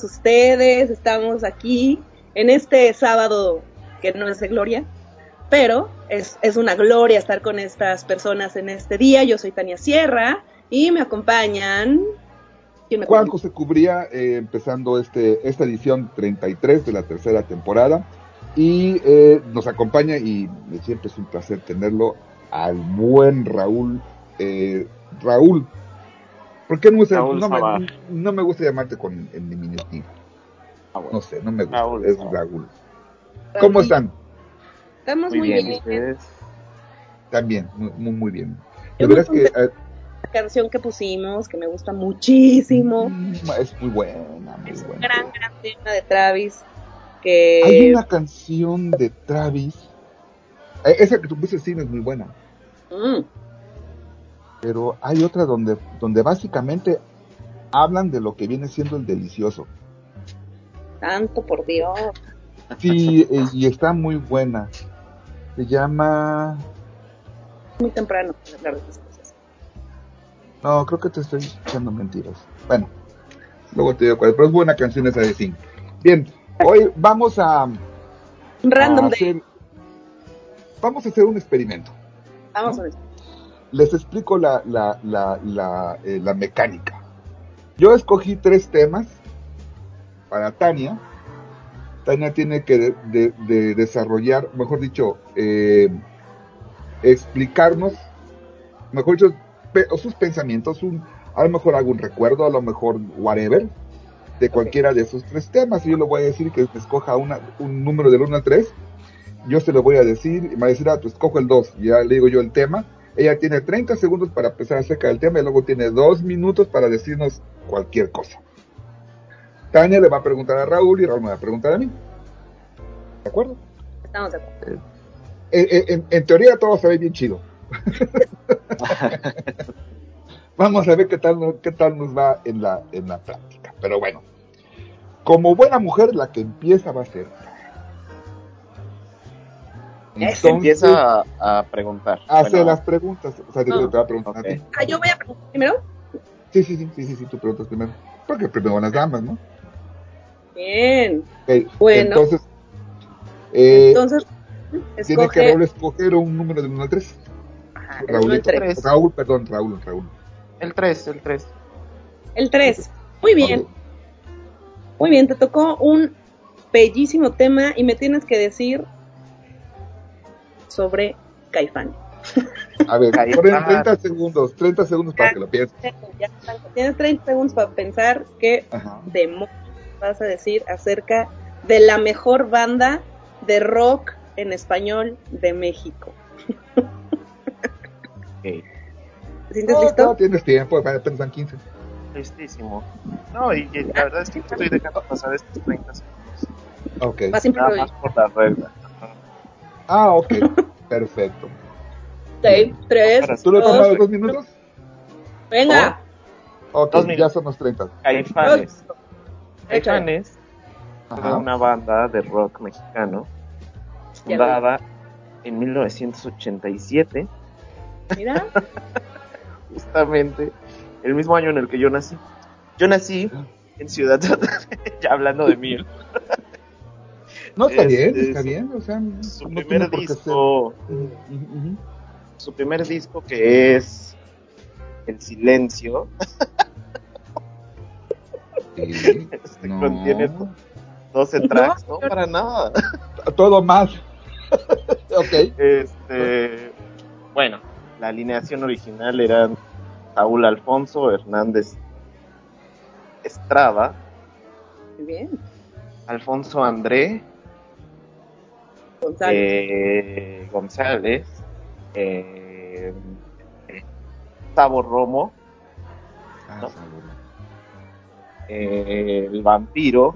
ustedes. Estamos aquí en este sábado que no es de gloria, pero es, es una gloria estar con estas personas en este día. Yo soy Tania Sierra y me acompañan. ¿Quién me Juan acompaña? José Cubría, eh, empezando este, esta edición 33 de la tercera temporada. Y eh, nos acompaña, y siempre es un placer tenerlo, al buen Raúl. eh, Raúl, ¿por qué no, no, me, no me gusta llamarte con el diminutivo? Ah. No sé, no me gusta. Raúl es. Raúl. ¿Cómo están? Estamos Muy, muy, bien, bien. ustedes. También, muy, muy, bien. De que eh, La canción que pusimos, que me gusta muchísimo. mm, es muy buena, muy Es un buena. gran, gran tema de Travis. Que Hay una canción de Travis. eh, esa que tú pusiste sí no es muy buena. Mm, pero hay otra donde, donde básicamente hablan de lo que viene siendo el delicioso. santo por Dios. Sí, eh, y está muy buena. Se llama... Muy temprano hablar de estas cosas. No, creo que te estoy echando mentiras. Bueno, luego te digo cuál, pero es buena canción esa de Sing. Bien, hoy vamos a, a Random hacer... Vamos a hacer un experimento. Vamos a ver. Les explico la, la, la, la, eh, la mecánica. Yo escogí tres temas para Tania. Tania tiene que de- de- de desarrollar, mejor dicho, eh, explicarnos, mejor dicho, pe- sus pensamientos, un, a lo mejor algún recuerdo, a lo mejor whatever, de cualquiera de esos tres temas. Y yo le voy a decir que escoja una, un número del 1 al 3. Yo se lo voy a decir, y me va a decir, ah, tú escojo el 2. Ya le digo yo el tema. Ella tiene 30 segundos para empezar acerca del tema y luego tiene dos minutos para decirnos cualquier cosa. Tania le va a preguntar a Raúl y Raúl me va a preguntar a mí. ¿De acuerdo? Estamos de acuerdo. En, en- en teoría todo se ve bien chido. Vamos a ver qué tal, nos- qué tal nos va en la, en la práctica. Pero bueno, como buena mujer, la que empieza va a ser. Ese Empieza a, a preguntar. hace Bueno, las preguntas. O sea, te, No. te va a preguntar a ti. Ah, yo voy a preguntar primero. Sí, sí, sí, sí, sí, sí, tú preguntas primero. Porque primero van las damas, ¿no? Bien. Bueno. Entonces, eh, Entonces, tiene que escoge. Raúl escoger un número del 1 al 3. Ajá, el Raúl, el. Raúl, perdón, Raúl, Raúl. El 3, el 3. El 3. Muy bien. Muy bien, te tocó un bellísimo tema y me tienes que decir sobre Caifán. A ver, ponen está. 30 segundos, 30 segundos para que lo pienses. Tienes 30 segundos para pensar qué demonios vas a decir acerca de la mejor banda de rock en español de México. Ok. ¿Te sientes No, listo? no tienes tiempo, apenas son 15. Listísimo. No, y, y la verdad es que no estoy dejando pasar estos 30 segundos. Ok. Nada más por la regla. Ah, ok. Perfecto. Ok, tres, ¿Tú lo dos, tomas dos minutos? venga, Ok, Dos ya son los 30. Caifanes. Caifanes Ajá. una banda de rock mexicano fundada en 1987, Mira, justamente el mismo año en el que yo nací. Yo nací en Ciudad ya hablando de mí. No, está bien, está bien. O sea, Su no tiene primer disco, su primer disco que es El Silencio, Sí, este, no. contiene 12 tracks, no, para nada. Todo más. ok. Este, bueno, la alineación original eran Saúl Alfonso, Hernández Estrada, muy bien, Alfonso André, Gonzalo. eh, González, eh, Tavo Romo, Ah, ¿no? eh, el vampiro,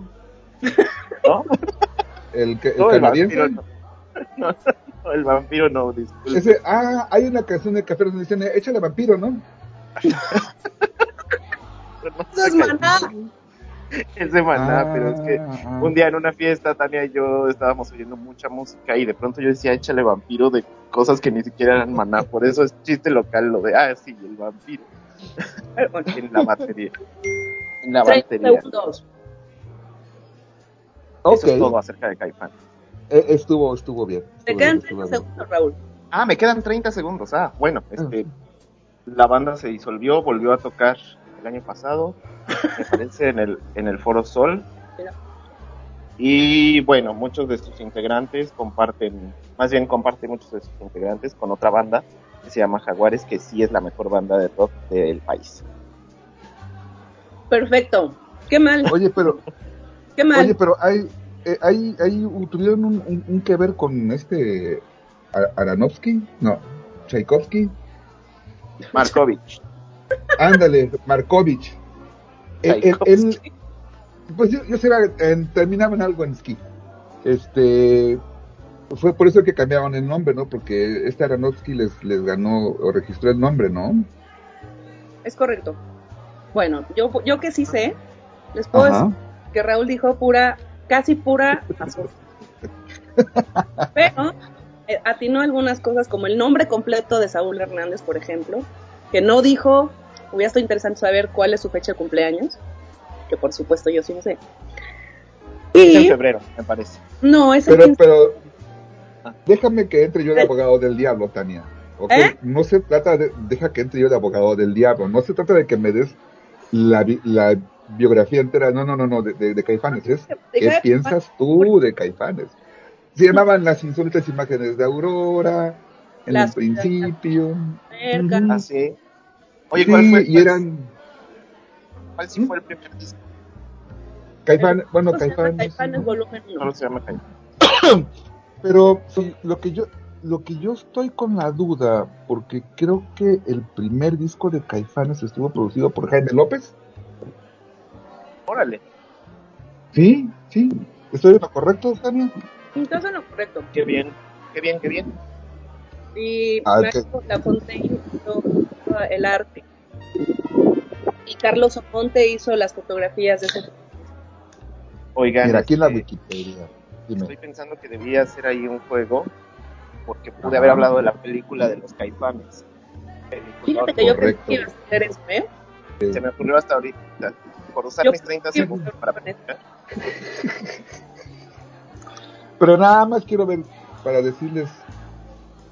¿no? El, que, el No, el vampiro no. No, no, el vampiro no, disculpe. Ese, ah, hay una canción de Café donde dicen, échale vampiro, ¿no? No es de maná, Ah, pero es que ah. un día en una fiesta, Tania y yo estábamos oyendo mucha música y de pronto yo decía, échale vampiro de cosas que ni siquiera eran maná. Por eso es chiste local lo de, ah, sí, el vampiro. en la batería. En la 30 batería. segundos. Ok, Eso es todo acerca de Caifán. Eh, estuvo, estuvo bien. Te estuvo quedan bien, estuvo 30 bien. segundos, Raúl. Ah, me quedan 30 segundos. Ah, bueno, este, la banda se disolvió, volvió a tocar el año pasado, me parece en el, en el Foro Sol. Y bueno, muchos de sus integrantes comparten, más bien comparten muchos de sus integrantes con otra banda que se llama Jaguares, que sí es la mejor banda de rock del país. Perfecto. Qué mal, Oye, pero, qué mal. oye, pero hay, eh, hay, hay, tuvieron un, un, un que ver con este Aranovsky, no, Tchaikovsky, Markovich. Ándale, Markovich. Él, él- él- Tchaikovsky. pues yo, yo sé, en, terminaban algo en esquí. Este, fue por eso que cambiaron el nombre, ¿no? Porque este Aranovsky les, les ganó o registró el nombre, ¿no? Es correcto. Bueno, yo, yo que sí sé, les puedo decir que Raúl dijo pura, casi pura azul. Pero eh, atinó algunas cosas como el nombre completo de Saúl Hernández, por ejemplo, que no dijo, hubiera estado interesante saber cuál es su fecha de cumpleaños, que por supuesto yo sí lo sé. Es en Y febrero, me parece. no, es el Pero, 15 pero, déjame que entre yo de abogado del diablo, Tania. ¿ok? ¿Eh? No se trata de, deja que entre yo de abogado del diablo. No se trata de que me des la, la biografía entera. No, no, no, no, de, de, de Caifanes. Es qué piensas tú de Caifanes. Se llamaban las insólitas imágenes de Aurora, en Las- el principio. cerca. Ah, sí. Oye, Sí, ¿cuál fue? y eran ¿Cuál sí fue el primer disco? Caifanes, bueno, llama Caifanes. Caifanes volumen. No se llama Caifán. Pero lo que yo lo que yo estoy con la duda, porque creo que el primer disco de Caifanes estuvo producido por Jaime López. Órale, Sí, sí. ¿Estoy en lo correcto, Tania? Entonces lo correcto. qué bien, qué bien, qué bien. Y Ah, Marco Lafontaine hizo el arte. Y Carlos Omonte hizo las fotografías de ese. Oigan, Mira, aquí en la este, Wikipedia. estoy pensando que debía hacer ahí un juego, porque pude Ajá. haber hablado de la película de los Caifanes. Fíjate que yo pensé Correcto. que ibas a hacer eso, ¿eh? Se me ocurrió hasta ahorita, por usar Yo- mis 30 yo- segundos para pensar. Pero nada más quiero ver para decirles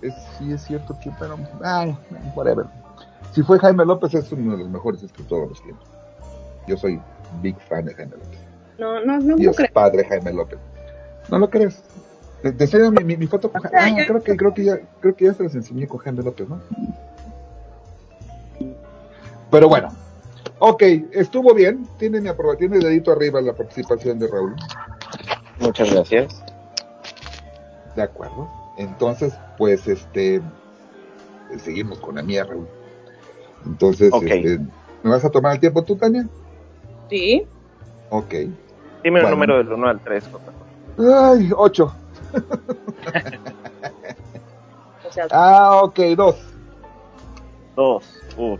es, si es cierto que, pero, ay, whatever. Si fue Jaime López, es uno de los mejores escritores de los tiempos. Yo soy big fan de Jaime López. No, no, no, no Dios creo. padre Jaime López. ¿No lo crees? Enseño mi, mi, mi foto con Jaime. Ah, creo que, creo que ya, creo que ya se las enseñé con Jaime López, ¿no? Pero bueno. Ok, estuvo bien. Tiene mi aprobación. Tiene el dedito arriba la participación de Raúl. Muchas gracias. De acuerdo. Entonces, pues, este, seguimos con la mía, Raúl. Entonces, Ok. este, ¿me vas a tomar el tiempo tú, Tania? Sí. Ok. Dime Bueno. el número del 1 al 3, por favor. Ay, ocho. sea, Ah, ok, dos. Dos. Uy.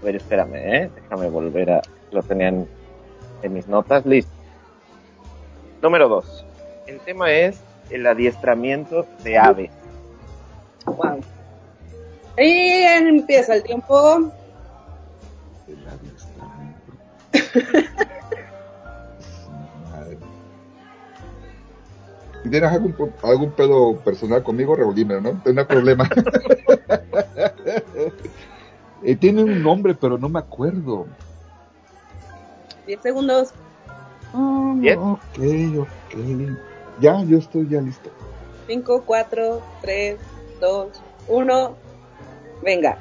A ver, espérame, ¿eh? Déjame volver a... Lo tenían en mis notas. Listo. Número dos. El tema es el adiestramiento de aves. wow. Y empieza el tiempo. El. Si tienes algún, algún pedo personal conmigo, revolvíme, ¿no? No hay problema. Eh, tiene un nombre, pero no me acuerdo. 10 segundos. Bien. ok, ok. Ya, yo estoy ya listo. 5, 4, 3, 2, 1. Venga.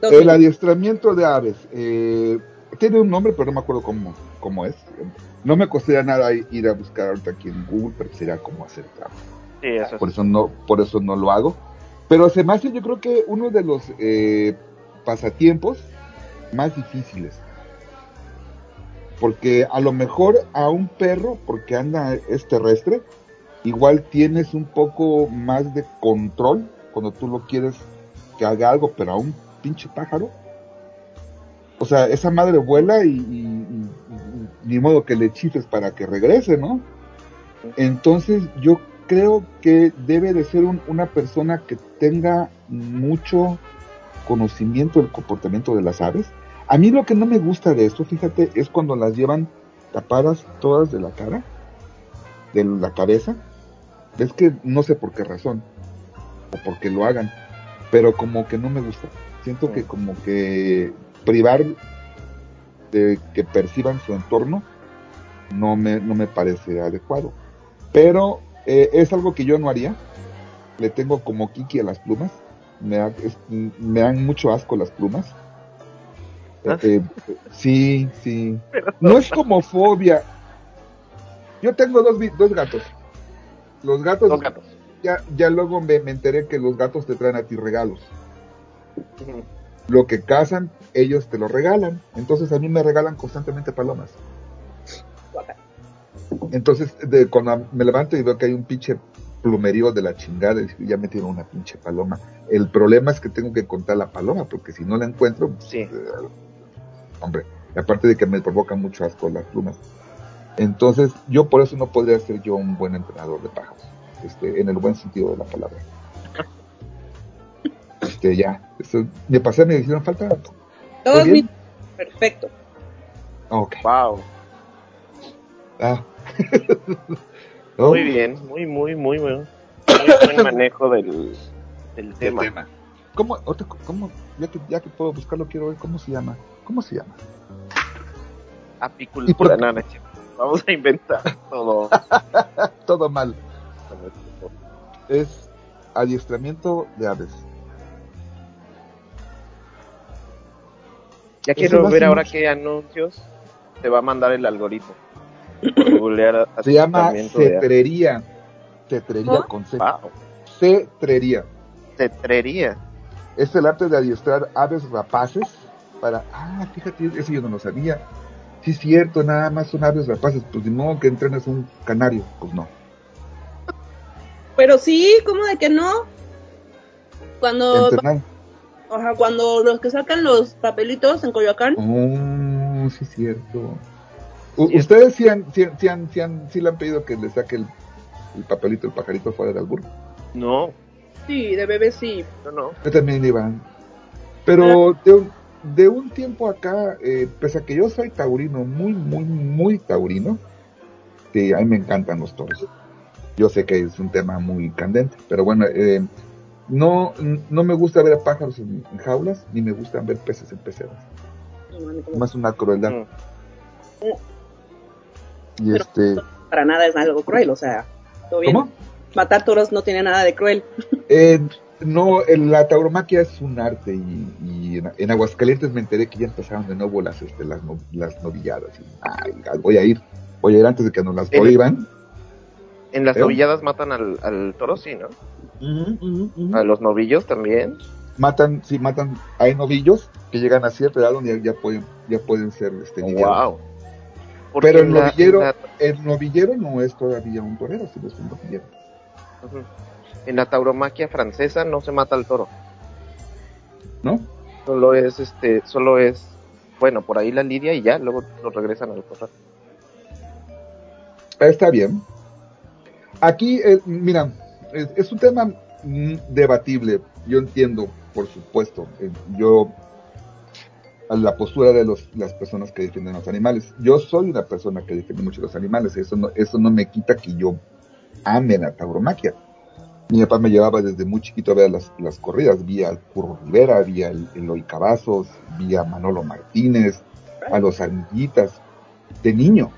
Dos El minutos. adiestramiento de aves. eh, tiene un nombre, pero no me acuerdo cómo, cómo es. No me costaría nada ir a buscar ahorita aquí en Google, pero sería como hacer trampa. Sí, eso Por es. eso no, por eso no lo hago. Pero se me hace, yo creo que uno de los eh, pasatiempos más difíciles. Porque a lo mejor a un perro, porque anda es terrestre, igual tienes un poco más de control cuando tú lo quieres que haga algo, pero a un pinche pájaro. O sea, esa madre vuela y, ni modo que le chifes para que regrese, ¿no? Entonces yo creo que debe de ser un- una persona que tenga mucho conocimiento del comportamiento de las aves. A mí lo que no me gusta de esto, fíjate, es cuando las llevan tapadas todas de la cara, de la cabeza. Es que no sé por qué razón, o porque lo hagan, pero como que no me gusta. Siento que como que privar de que perciban su entorno no me, no me parece adecuado. Pero eh, es algo que yo no haría. Le tengo como Kiki a las plumas. Me, es- me dan mucho asco las plumas. Eh, ¿Ah? eh, sí, sí. No es como fobia. Yo tengo dos, dos gatos. Los gatos, Dos gatos. Ya, ya luego me, me enteré que los gatos te traen a ti regalos. Lo que cazan, ellos te lo regalan. Entonces a mí me regalan constantemente palomas. Entonces, de, cuando me levanto y veo que hay un pinche plumerío de la chingada, y ya metieron una pinche paloma. El problema es que tengo que contar la paloma, porque si no la encuentro, pues, Sí. eh, hombre, aparte de que me provoca mucho asco las plumas. Entonces, yo por eso no podría ser yo un buen entrenador de pájaros, este, en el buen sentido de la palabra. Este, ya, eso, me pasé, me hicieron falta. Dos bien. minutos. Perfecto. Ok. Wow. Ah. Muy bien. Muy, muy, muy, muy. Muy buen manejo del, del tema. tema. ¿Cómo, otra co- cómo, ya que, ya que puedo buscarlo, quiero ver cómo se llama? ¿Cómo se llama? ¿Y Apicultura. por- No, no. Vamos a inventar todo. Todo mal. Es adiestramiento de aves. Ya quiero ver ahora qué anuncios te va a mandar el algoritmo. Se llama cetrería. Cetrería con C. Wow. Cetrería. Cetrería. Es el arte de adiestrar aves rapaces para... Ah, fíjate, eso yo no lo sabía. Sí, es cierto, nada más son aves rapaces. Pues de modo que entrenes un canario. Pues no. Pero sí, ¿cómo de que no? Cuando, Entrenar. ajá, cuando los que sacan los papelitos en Coyoacán, Oh, sí es cierto. U- Cierto. ¿Ustedes sí, han, sí, sí han- sí han- sí le han pedido que le saque el, el papelito, el pajarito fuera del albur? No, sí, de bebé sí. no, no. Yo también iba. Pero de un, de un tiempo acá, eh, pese a que yo soy taurino, muy, muy, muy taurino, sí, a mí me encantan los toros. Yo sé que es un tema muy candente, pero bueno, eh, no, no me gusta ver a pájaros en, en jaulas, ni me gustan ver peces en peceras. Más una crueldad. Mm. Y Pero- este, Para nada es algo cruel, o sea, todo bien. ¿cómo? Matar toros no tiene nada de cruel. Eh, no, el- la tauromaquia es un arte y, y en, en Aguascalientes me enteré que ya empezaron de nuevo las, este, las, no- las novilladas. Y, ay, voy a ir, voy a ir antes de que nos las prohíban. En las Pero- novilladas matan al, al toro, sí, ¿no? A los novillos también. Matan, sí, matan, hay novillos que llegan a cierta edad donde ya, ya pueden, ya pueden ser este, lidiados. wow. Porque Pero el la- novillero, la- el novillero no es todavía un torero, sino es un novillero. En la tauromaquia francesa no se mata al toro. ¿No? Solo es, este, solo es, bueno, por ahí la lidia y ya, luego lo regresan al corral. Está bien. Aquí, eh, mira, es, un tema mm, debatible. Yo entiendo, por supuesto. eh, yo a la postura de los, las personas que defienden los animales. Yo soy una persona que defiende mucho los animales. Eso no, eso no me quita que yo ame la tauromaquia. Mi papá me llevaba desde muy chiquito a ver las, corridas. Vi al Curro Rivera, vi al Eloy Cavazos, vi a Manolo Martínez, a los Ardillitas, de niño.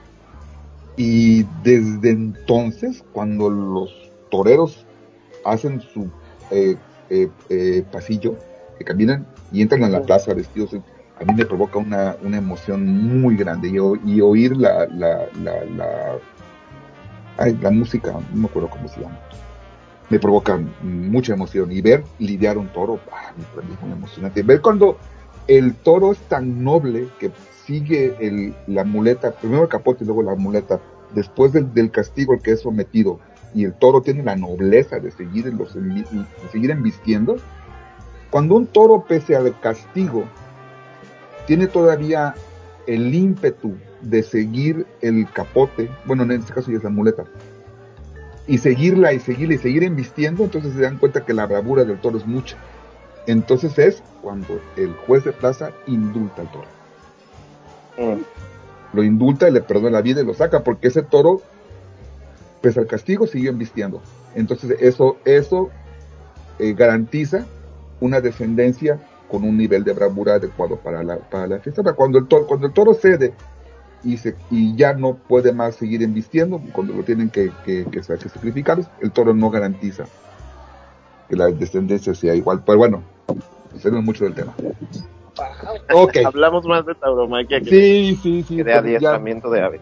Y desde entonces, cuando los toreros hacen su eh, eh, eh, pasillo, que caminan y entran a la plaza vestidos, a mí me provoca una, una emoción muy grande. Y, oír la, la, la, la, ay, la música, no me acuerdo cómo se llama, me provoca mucha emoción. Y ver lidiar un toro, ah, para mí es muy emocionante. Ver cuando el toro es tan noble que sigue el, la muleta, primero el capote y luego la muleta, después del, castigo al que es sometido, y el toro tiene la nobleza de seguir, los, de seguir embistiendo, cuando un toro, pese al castigo, tiene todavía el ímpetu de seguir el capote, bueno, en este caso ya es la muleta, y seguirla y seguirla y seguir embistiendo, entonces se dan cuenta que la bravura del toro es mucha. Entonces es cuando el juez de plaza indulta al toro. Mm. Lo indulta y le perdona la vida y lo saca, porque ese toro, pese al castigo, siguió embistiendo. Entonces eso, eso eh, garantiza una descendencia con un nivel de bravura adecuado para la, para la fiesta. Pero Cuando el toro, cuando el toro cede y, se, y ya no puede más seguir embistiendo, cuando lo tienen que, que, que que sacrificar, el toro no garantiza que la descendencia sea igual. Pero bueno, salimos mucho del tema. Ok. Hablamos más de tauromaquia que, Sí, sí, sí. que de ya- adiestramiento de aves.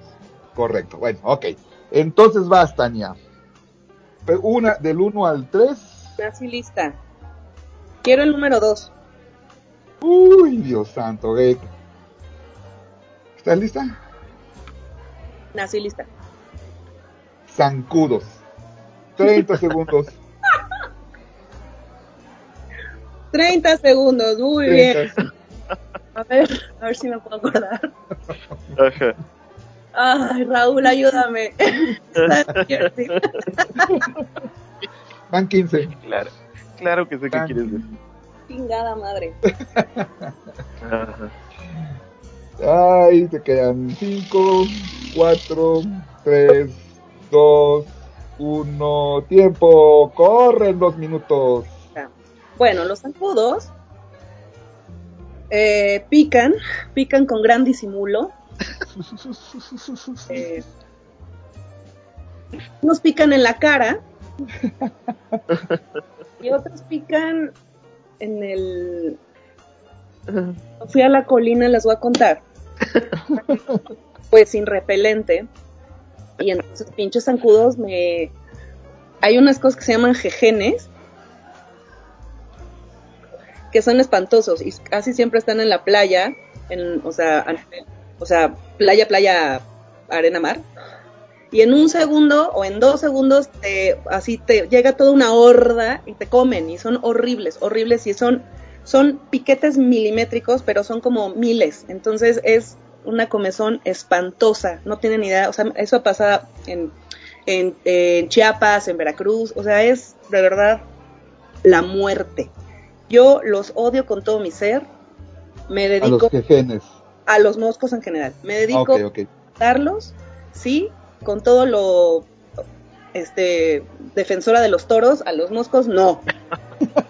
correcto. Bueno, ok. Entonces vas, Tania. Una, del 1 al 3. Nací lista. Quiero el número 2. Uy, Dios santo. eh. ¿Estás lista? Nací lista. Zancudos. 30 segundos. 30 segundos, muy bien. 30. A ver, a ver si me puedo acordar. Ajá. Ay, Raúl, ayúdame. Van 15. Claro, claro que sé qué quieres decir. Chingada madre. Ajá. Ay, te quedan 5, 4, 3, 2, 1. Tiempo. Corren dos minutos. Bueno, los zancudos eh, pican, pican con gran disimulo. Eh, unos pican en la cara y otros pican en el... Fui a la colina, les voy a contar. Pues sin repelente. Y entonces pinches zancudos me... Hay unas cosas que se llaman jejenes que son espantosos y casi siempre están en la playa, en, o sea, o sea, playa, playa, arena, mar. Y en un segundo o en dos segundos te, así te llega toda una horda y te comen y son horribles, horribles y son, son piquetes milimétricos, pero son como miles. Entonces es una comezón espantosa, no tienen idea, o sea, eso pasa en, en, en Chiapas, en Veracruz, o sea, es de verdad la muerte. Yo los odio con todo mi ser. Me A dedico los quejenes. a los moscos en general. Me dedico a darlos, sí, con todo lo este defensora de los toros, a los moscos no.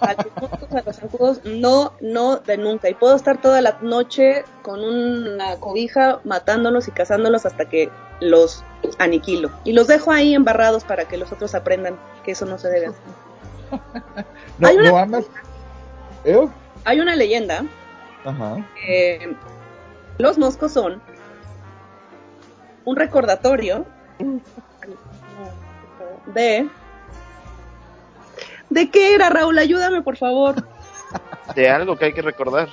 A los moscos, a los zancudos, no, no de nunca. Y puedo estar toda la noche con una cobija matándolos y cazándolos hasta que los aniquilo. Y los dejo ahí embarrados para que los otros aprendan que eso no se debe hacer. No, Hay una- no amas. ¿Eh? Hay una leyenda Ajá. Eh, los moscos son un recordatorio de ¿De qué era, Raúl? Ayúdame, por favor. De algo que hay que recordar.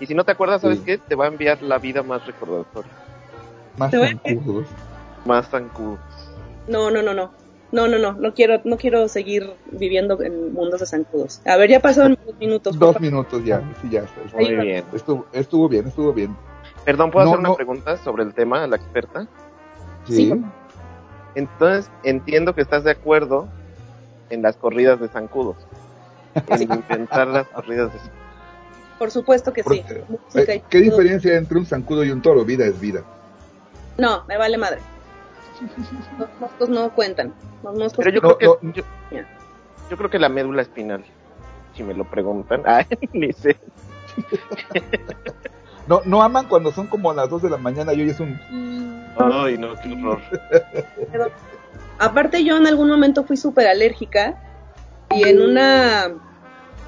Y si no te acuerdas, ¿sabes Sí. qué? Te va a enviar la vida más recordatoria. Más zancudos. Más zancudos. No, no, no, no. No, no, no, no quiero, no quiero seguir viviendo en mundos de zancudos. A ver, ya pasaron dos minutos. Dos minutos ya, sí, ya está. Muy Ahí bien. Estuvo, estuvo bien, estuvo bien. Perdón, ¿puedo No, hacer una no. pregunta sobre el tema a la experta? Sí. Sí. Entonces, entiendo que estás de acuerdo en las corridas de zancudos. En intentar las corridas de Por supuesto que sí. Porque- Eh, ¿Qué diferencia entre un zancudo y un toro? Vida es vida. No, me vale madre. Los moscos no cuentan. Los moscos Pero yo No, creo que no. yo, creo que la médula espinal, si me lo preguntan. Ay, ni sé. No, no aman cuando son como a las 2 de la mañana y hoy es un... Ay, no, qué horror. Aparte yo en algún momento fui súper alérgica y en una...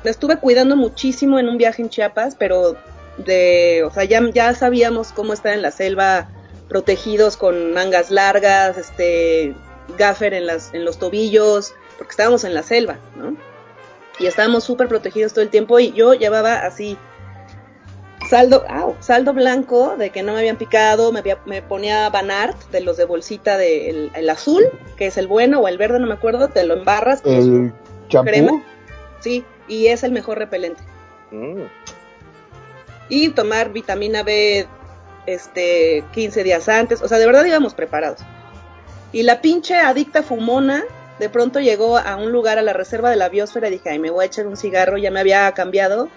Me estuve cuidando muchísimo en un viaje en Chiapas, pero de... O sea, ya, ya sabíamos cómo estar en la selva protegidos con mangas largas, este gaffer en, las, en los tobillos, porque estábamos en la selva, ¿no? Y estábamos súper protegidos todo el tiempo y yo llevaba así saldo, au, saldo blanco de que no me habían picado, me, había- me ponía Banart de los de bolsita de el, el azul, que es el bueno, o el verde, no me acuerdo, te lo embarras, su- El champú. Crema. sí, y es el mejor repelente. Mm. Y tomar vitamina B este 15 días antes, o sea, de verdad íbamos preparados. Y la pinche adicta fumona de pronto llegó a un lugar a la reserva de la biosfera y dije, ay, me voy a echar un cigarro, ya me había cambiado.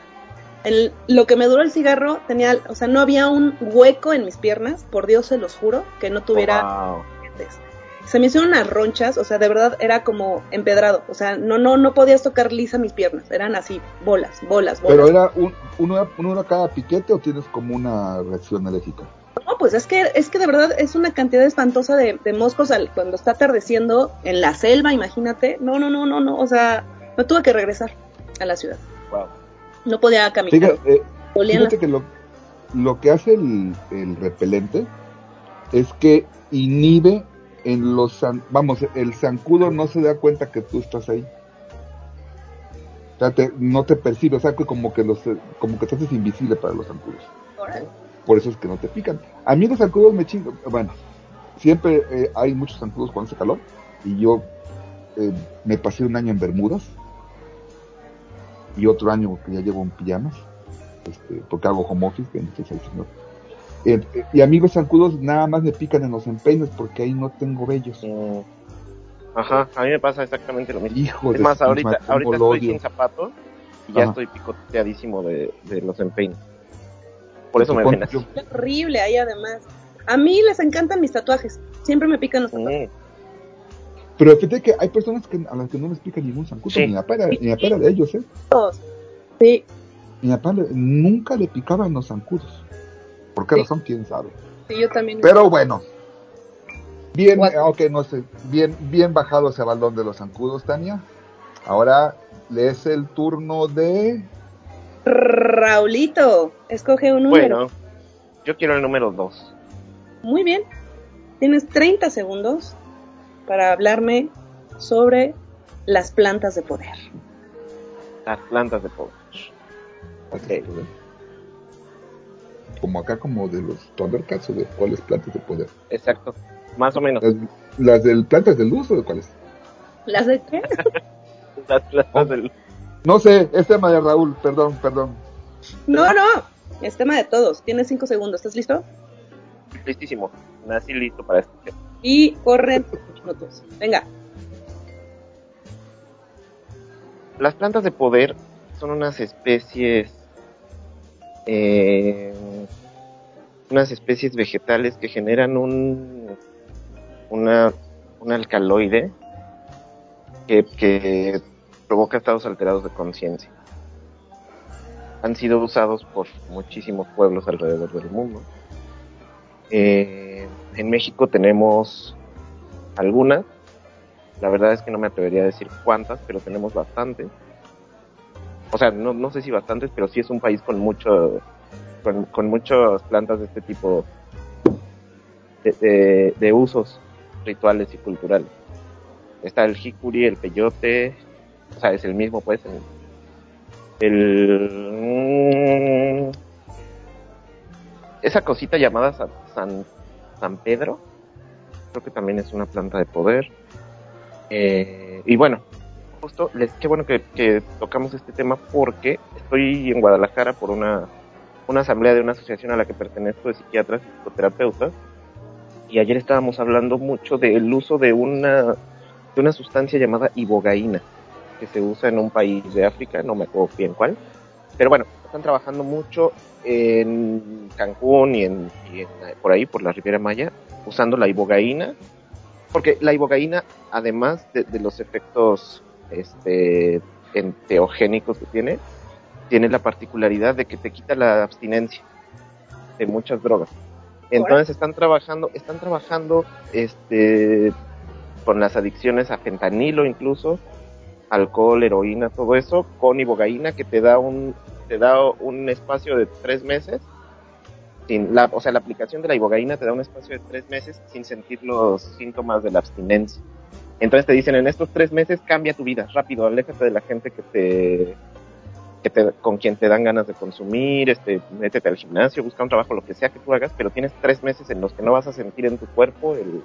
El- lo que me duró el cigarro tenía, o sea, no había un hueco en mis piernas, por Dios se los juro, que no tuviera Wow. Se me hicieron unas ronchas, o sea, de verdad era como empedrado, o sea, no, no, no podías tocar lisa mis piernas, eran así, bolas, bolas, bolas. ¿Pero era un, uno, uno a cada piquete o tienes como una reacción alérgica? No, pues es que, es que de verdad es una cantidad espantosa de, de moscos al- cuando está atardeciendo en la selva, imagínate. No, no, no, no, no, o sea, me tuve que regresar a la ciudad. Wow. No podía caminar. Fíjate, eh, fíjate que lo, lo que hace el, el repelente es que inhibe en los... Vamos, el zancudo no se da cuenta que tú estás ahí. O sea, te- no te percibe, o sea, que como que, los, como que te haces invisible para los zancudos. por eso es que no te pican. A mí los zancudos me chingan, bueno, siempre eh, hay muchos zancudos cuando hace calor, y yo eh, me pasé un año en Bermudas, y otro año que ya llevo en pijamas, este, porque hago home office, Señor. Eh, y amigos zancudos nada más me pican en los empeines porque ahí no tengo vellos. Mm. Ajá, a mí me pasa exactamente lo mismo. Hijo Es de más, ahorita, ahorita estoy odio. sin zapatos y ya Ajá. estoy picoteadísimo de, de los empeines. Por eso me ven así. horrible ahí además. A mí les encantan mis tatuajes. Siempre me pican los tatuajes. Mm. Pero fíjate que hay personas que, a las que no les pica ningún zancudo, Sí. ni a para, ni a para de ellos, ¿eh? Todos. Sí, papá le- nunca le picaban los zancudos. ¿Por qué Sí. razón? ¿Quién sabe? sí, yo también. Pero bueno. Bien, What? ok, no sé. Bien, bien bajado ese balón de los zancudos, Tania. Ahora le es el turno de. Raulito, escoge un número. Bueno, yo quiero el número 2. Muy bien. Tienes 30 segundos para hablarme sobre las plantas de poder. Las plantas de poder. Ok. Como acá, como de los Thundercats o de cuáles plantas de poder. Exacto. Más o menos. Las, las del plantas de luz o de cuáles. ¿Las de qué? Las plantas del... No sé, es tema de Raúl, perdón, perdón. No, no. Es tema de todos. Tienes 5 segundos. ¿Estás listo? Listísimo. Nací listo para esto. Y corren minutos. Venga. Las plantas de poder son unas especies, eh, unas especies vegetales que generan un, una, un alcaloide que, que provoca estados alterados de conciencia. Han sido usados por muchísimos pueblos alrededor del mundo. Eh, en México tenemos algunas, la verdad es que no me atrevería a decir cuántas, pero tenemos bastantes. O sea, no, no sé si bastantes, pero sí es un país con mucho, con, con muchas plantas de este tipo de, usos rituales y culturales. Está el jicuri, el peyote, o sea, es el mismo pues. El, el- mm, esa cosita llamada Sa- San, San Pedro, creo que también es una planta de poder. Eh, y bueno, justo, les, qué bueno que tocamos este tema porque estoy en Guadalajara por una, una asamblea de una asociación a la que pertenezco de psiquiatras y psicoterapeutas. Y ayer estábamos hablando mucho del uso de una, de una sustancia llamada ibogaína, que se usa en un país de África, no me acuerdo bien cuál. Pero bueno, están trabajando mucho en Cancún y, en, y en- por ahí, por la Riviera Maya, usando la ibogaína, porque la ibogaína, además de, de los efectos este, enteogénicos que tiene, tiene la particularidad de que te quita la abstinencia de muchas drogas. Entonces están trabajando, están trabajando este con las adicciones a fentanilo incluso, alcohol, heroína, todo eso, con ibogaína que te da un, te da un espacio de tres meses sin la, o sea, la aplicación de la ibogaína te da un espacio de tres meses sin sentir los síntomas de la abstinencia. Entonces te dicen, en estos tres meses cambia tu vida, rápido, aléjate de la gente que te, que te, con quien te dan ganas de consumir, este, métete al gimnasio, busca un trabajo, lo que sea que tú hagas, pero tienes tres meses en los que no vas a sentir en tu cuerpo el,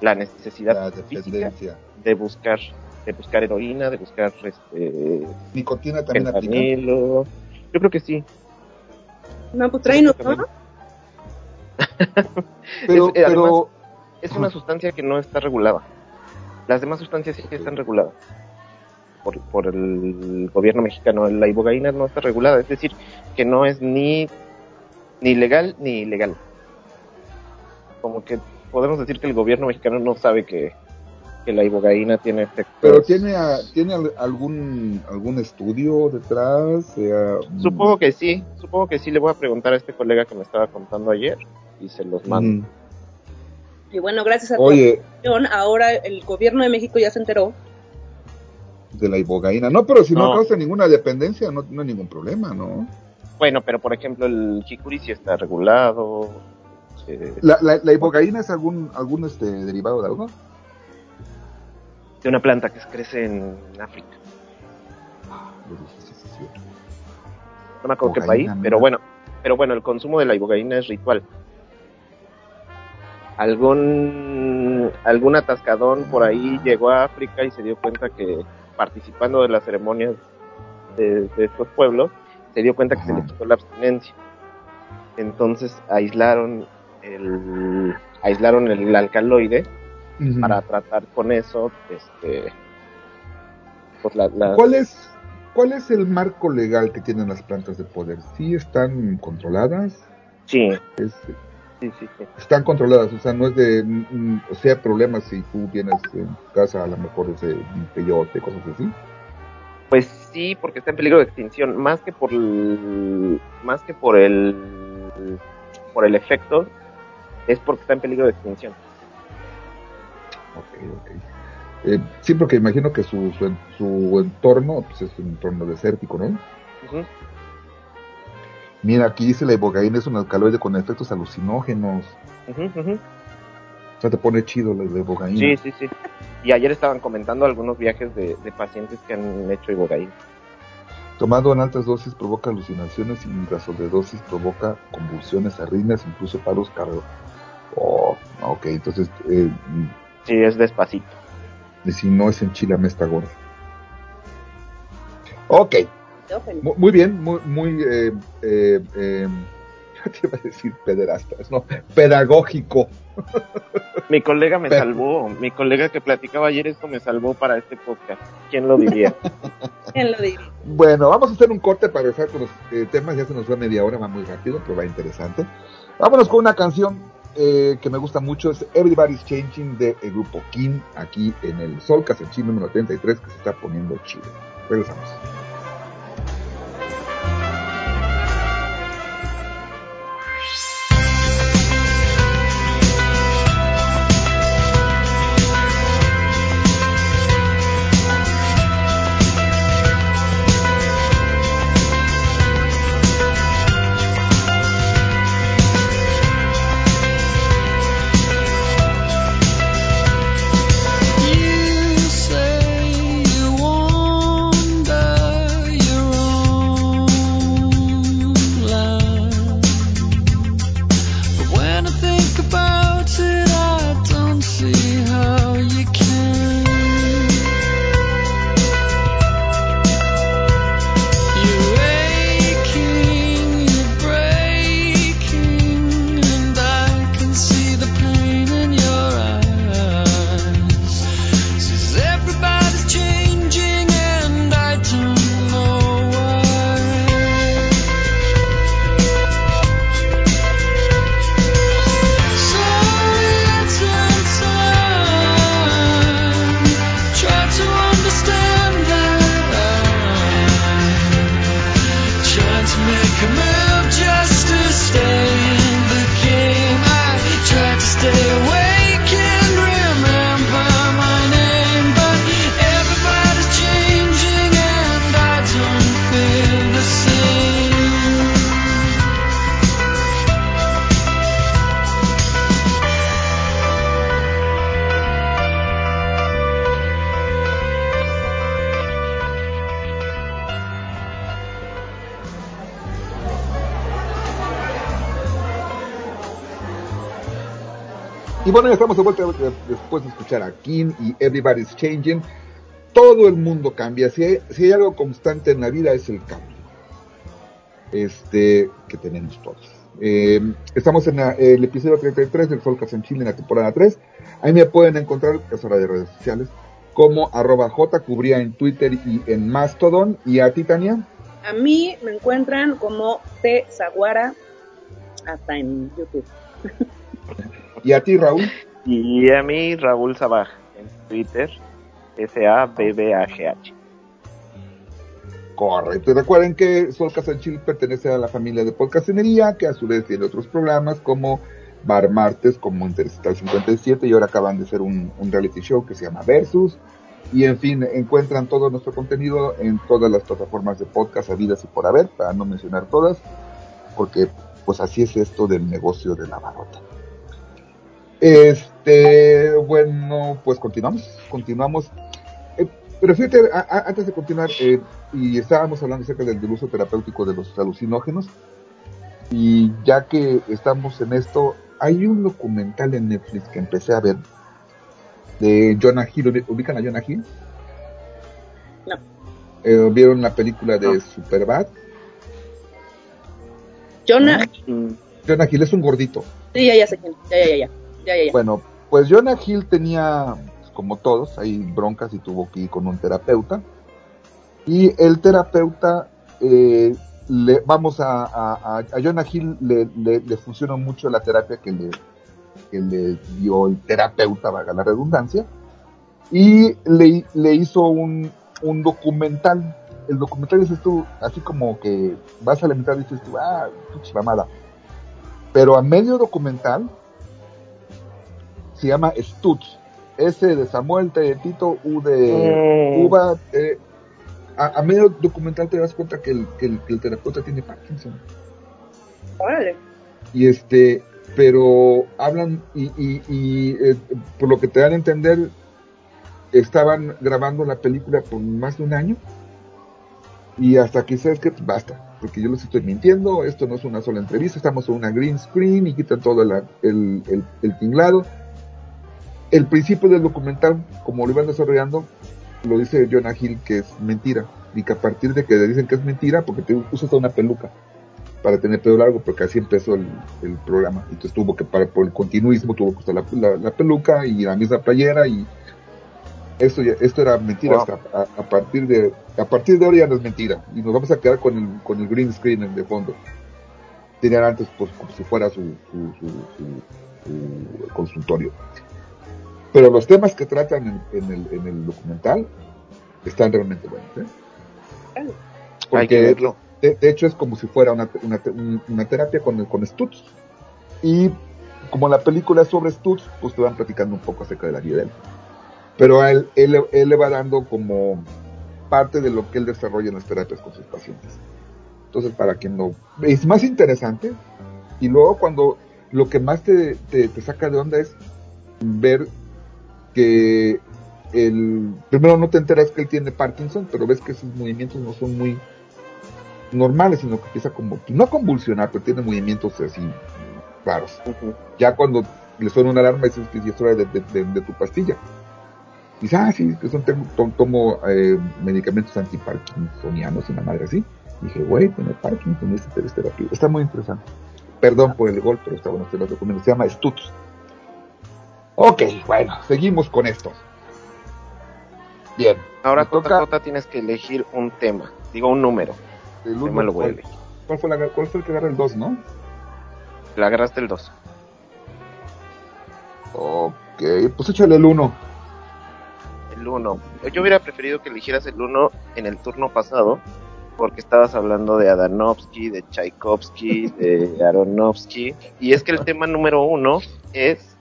la necesidad La física dependencia. de buscar, de buscar heroína, de buscar este, Nicotina también aplica. Yo creo que sí. No, pues tráenos, También. ¿no? Pero, Es- eh, Es una sustancia que no está regulada. Las demás sustancias sí que están reguladas por, por el gobierno mexicano. La ibogaína no está regulada, es decir, que no es ni, ni legal ni ilegal. Como que podemos decir que el gobierno mexicano no sabe que, que la ibogaína tiene efectos. pero tiene a- tiene al- algún algún estudio detrás, mm, Supongo que sí, supongo que sí. Le voy a preguntar a este colega que me estaba contando ayer y se los mando. mm, Y bueno, gracias a tu Oye, opinión, ahora el gobierno de México ya se enteró. De la ibogaína. No, pero si no, No. causa ninguna dependencia, no, no hay ningún problema, ¿no? Bueno, pero por ejemplo el jicuri sí está regulado. eh, ¿La, la, la ibogaína es algún algún este derivado de algo? de una planta que crece en África. Lo dije, sí, sí, sí. No me acuerdo qué país, mira. pero bueno, pero bueno, el consumo de la ibogaína es ritual. Algún algún atascadón por ahí llegó a África y se dio cuenta que participando de las ceremonias de, de estos pueblos, se dio cuenta que se Ajá. le quitó la abstinencia. Entonces aislaron el aislaron el alcaloide para tratar con eso, este, pues la, la- ¿Cuál es cuál es el marco legal que tienen las plantas de poder? ¿Sí están controladas? sí, Es- sí, sí, sí. están controladas, o sea, no es de, mm, mm, o sea, problemas si tú vienes en tu casa, a lo mejor es de un peyote, cosas así. Pues sí, porque está en peligro de extinción, más que por el, más que por el, por el efecto, es porque está en peligro de extinción. Ok, ok. Eh, sí, porque imagino que su, su, su entorno pues es un entorno desértico, ¿no? Ujú. Mira, aquí dice la ibogaína es un alcaloide con efectos alucinógenos. Ujú, ujú. O sea, te pone chido la, ibogaína. Sí, sí, sí. Y ayer estaban comentando algunos viajes de, de pacientes que han hecho ibogaína. Tomado en altas dosis provoca alucinaciones y la sobredosis provoca convulsiones, arritmias, incluso paros cardíacos. Oh, ok, entonces, eh, Sí, es despacito. y si no es enchilame esta gorda. Ok, Muy bien, muy, muy, eh, eh, eh, te iba a decir pederastas, no, pedagógico. Mi colega me Pero- salvó, mi colega que platicaba ayer esto me salvó para este podcast. ¿Quién lo diría? ¿Quién lo diría? Bueno, vamos a hacer un corte para regresar con los eh, temas. Ya se nos fue media hora, va muy rápido, pero va interesante. Vámonos con una canción eh, que me gusta mucho. Es Everybody's Changing de el grupo King, aquí en el Sol Casanchín número 33, que se está poniendo chido. Regresamos. Bueno, ya estamos de vuelta de- después de escuchar a Kim y Everybody's Changing. Todo el mundo cambia. Si hay, si hay algo constante en la vida es el cambio. Este, que tenemos todos. Eh, estamos en el episodio 33 del Solcas en Chile en la temporada 3. Ahí me pueden encontrar, es hora de redes sociales, como arroba jcubría en Twitter y en Mastodon. Y a ti, Tania. A mí me encuentran como T Zaguara hasta en YouTube. Y a ti, Raúl. Y a mí, Raúl Sabaj, en Twitter, S-A-B-B-A-G-H. Correcto. Y recuerden que Solcas en Chile pertenece a la familia de podcastinería, que a su vez tiene otros programas como Bar Martes, como Interestatal 57, y ahora acaban de hacer un, un reality show que se llama Versus. Y en fin, encuentran todo nuestro contenido en todas las plataformas de podcast habidas y por haber, para no mencionar todas, porque pues así es esto del negocio de la barrota. Este, bueno, pues continuamos, continuamos. Eh, pero fíjate, a- a- antes de continuar, eh, y estábamos hablando acerca del, del uso terapéutico de los alucinógenos, y ya que estamos en esto, hay un documental en Netflix que empecé a ver de Jonah Hill, ¿Ubi- ¿ubican a Jonah Hill? No. Eh, ¿Vieron la película de No. Superbad? Jonah, Jonah Hill es un gordito. sí, ya, ya sé quién. Ya, ya, ya, ya. Bueno, pues Jonah Hill tenía, pues, como todos, hay broncas y tuvo que ir con un terapeuta. Y el terapeuta, eh, vamos a, a, Jonah Hill le, funcionó mucho la terapia que le, dio el terapeuta, valga la redundancia. Y le, hizo un, documental. El documental dices tú, así como que vas a la mitad y dices tú, ah, mamada. Pero a medio documental, se llama Stutz. S de Samuel, T de Tito, U de Mm. Uva. eh, a, a medio documental te das cuenta que el, que el, que el terapeuta tiene Parkinson. Órale. Y este, pero hablan y, y, y, eh, por lo que te dan a entender, estaban grabando la película por más de un año. Y hasta que sabes que basta, porque yo les estoy mintiendo, esto no es una sola entrevista, estamos en una green screen y quitan todo la- el, el, el tinglado. El principio del documental, como lo iban desarrollando, lo dice Jonah Hill que es mentira. Y que a partir de que le dicen que es mentira, porque te usas una peluca para tener pelo largo, porque así empezó el, el programa. Entonces tuvo que, para, por el continuismo, tuvo que usar la, la- la peluca y la misma playera y esto, ya- esto era mentira Wow. hasta a, a partir de a partir de ahora ya no es mentira y nos vamos a quedar con el con el green screen de fondo tenían antes pues como si fuera su, su, su, su- su consultorio pero los temas que tratan en, en el, en el documental están realmente buenos ¿eh? Ah. Hay que porque verlo. de, de hecho es como si fuera una, una, un- una terapia con, con Stutz. Y como la película es sobre Stutz, pues te van platicando un poco acerca de la vida de él. Pero a él, él, él le va dando como parte de lo que él desarrolla en las terapias con sus pacientes. Entonces, para quien no... Es más interesante. Y luego cuando lo que más te, te, te saca de onda es ver que el... Primero no te enteras que él tiene Parkinson, pero ves que sus movimientos no son muy normales, sino que empieza como, no a convulsionar, pero tiene movimientos así raros. Ya cuando le suena una alarma, dices que es hora de, de- de- de tu pastilla. Dice, ah, sí, que son, tengo- to- tomo eh, medicamentos antiparkinsonianos y una madre así. Dije, güey, tiene Parkinson, este es terapia. Está muy interesante. Perdón por el gol, pero está bueno, te lo recomiendo. Se llama Stutz. Ok, bueno, seguimos con esto. Bien. Ahora, toca- JJ, tienes que elegir un tema. Digo, un número. El uno, me lo voy a ¿cuál, elegir. cuál fue la, ¿Cuál fue el que agarra el 2, no? Le agarraste el 2. Ok, pues échale el 1. El 1. Yo hubiera preferido que eligieras el 1 en el turno pasado, porque estabas hablando de Adanovsky, de Tchaikovsky, de Aronofsky. Y es que el tema número 1 es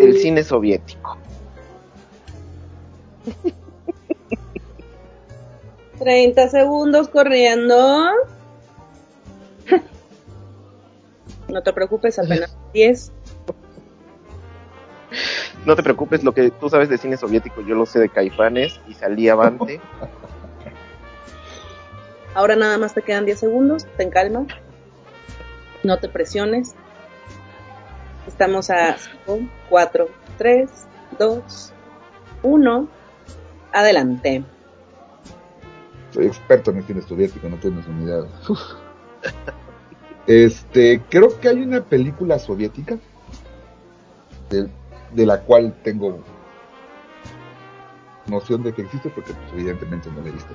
el cine soviético. 30 segundos corriendo. No te preocupes, apenas 10. No te preocupes, lo que tú sabes de cine soviético, yo lo sé de Caifanes y salí avante. Ahora nada más te quedan 10 segundos. Ten calma. No te presiones. Estamos a 5, 4, 3, 2, 1. Adelante. Soy experto en el cine soviético, no tienes unidad. Este, creo que hay una película soviética de, de la cual tengo noción de que existe, porque pues, evidentemente no la he visto.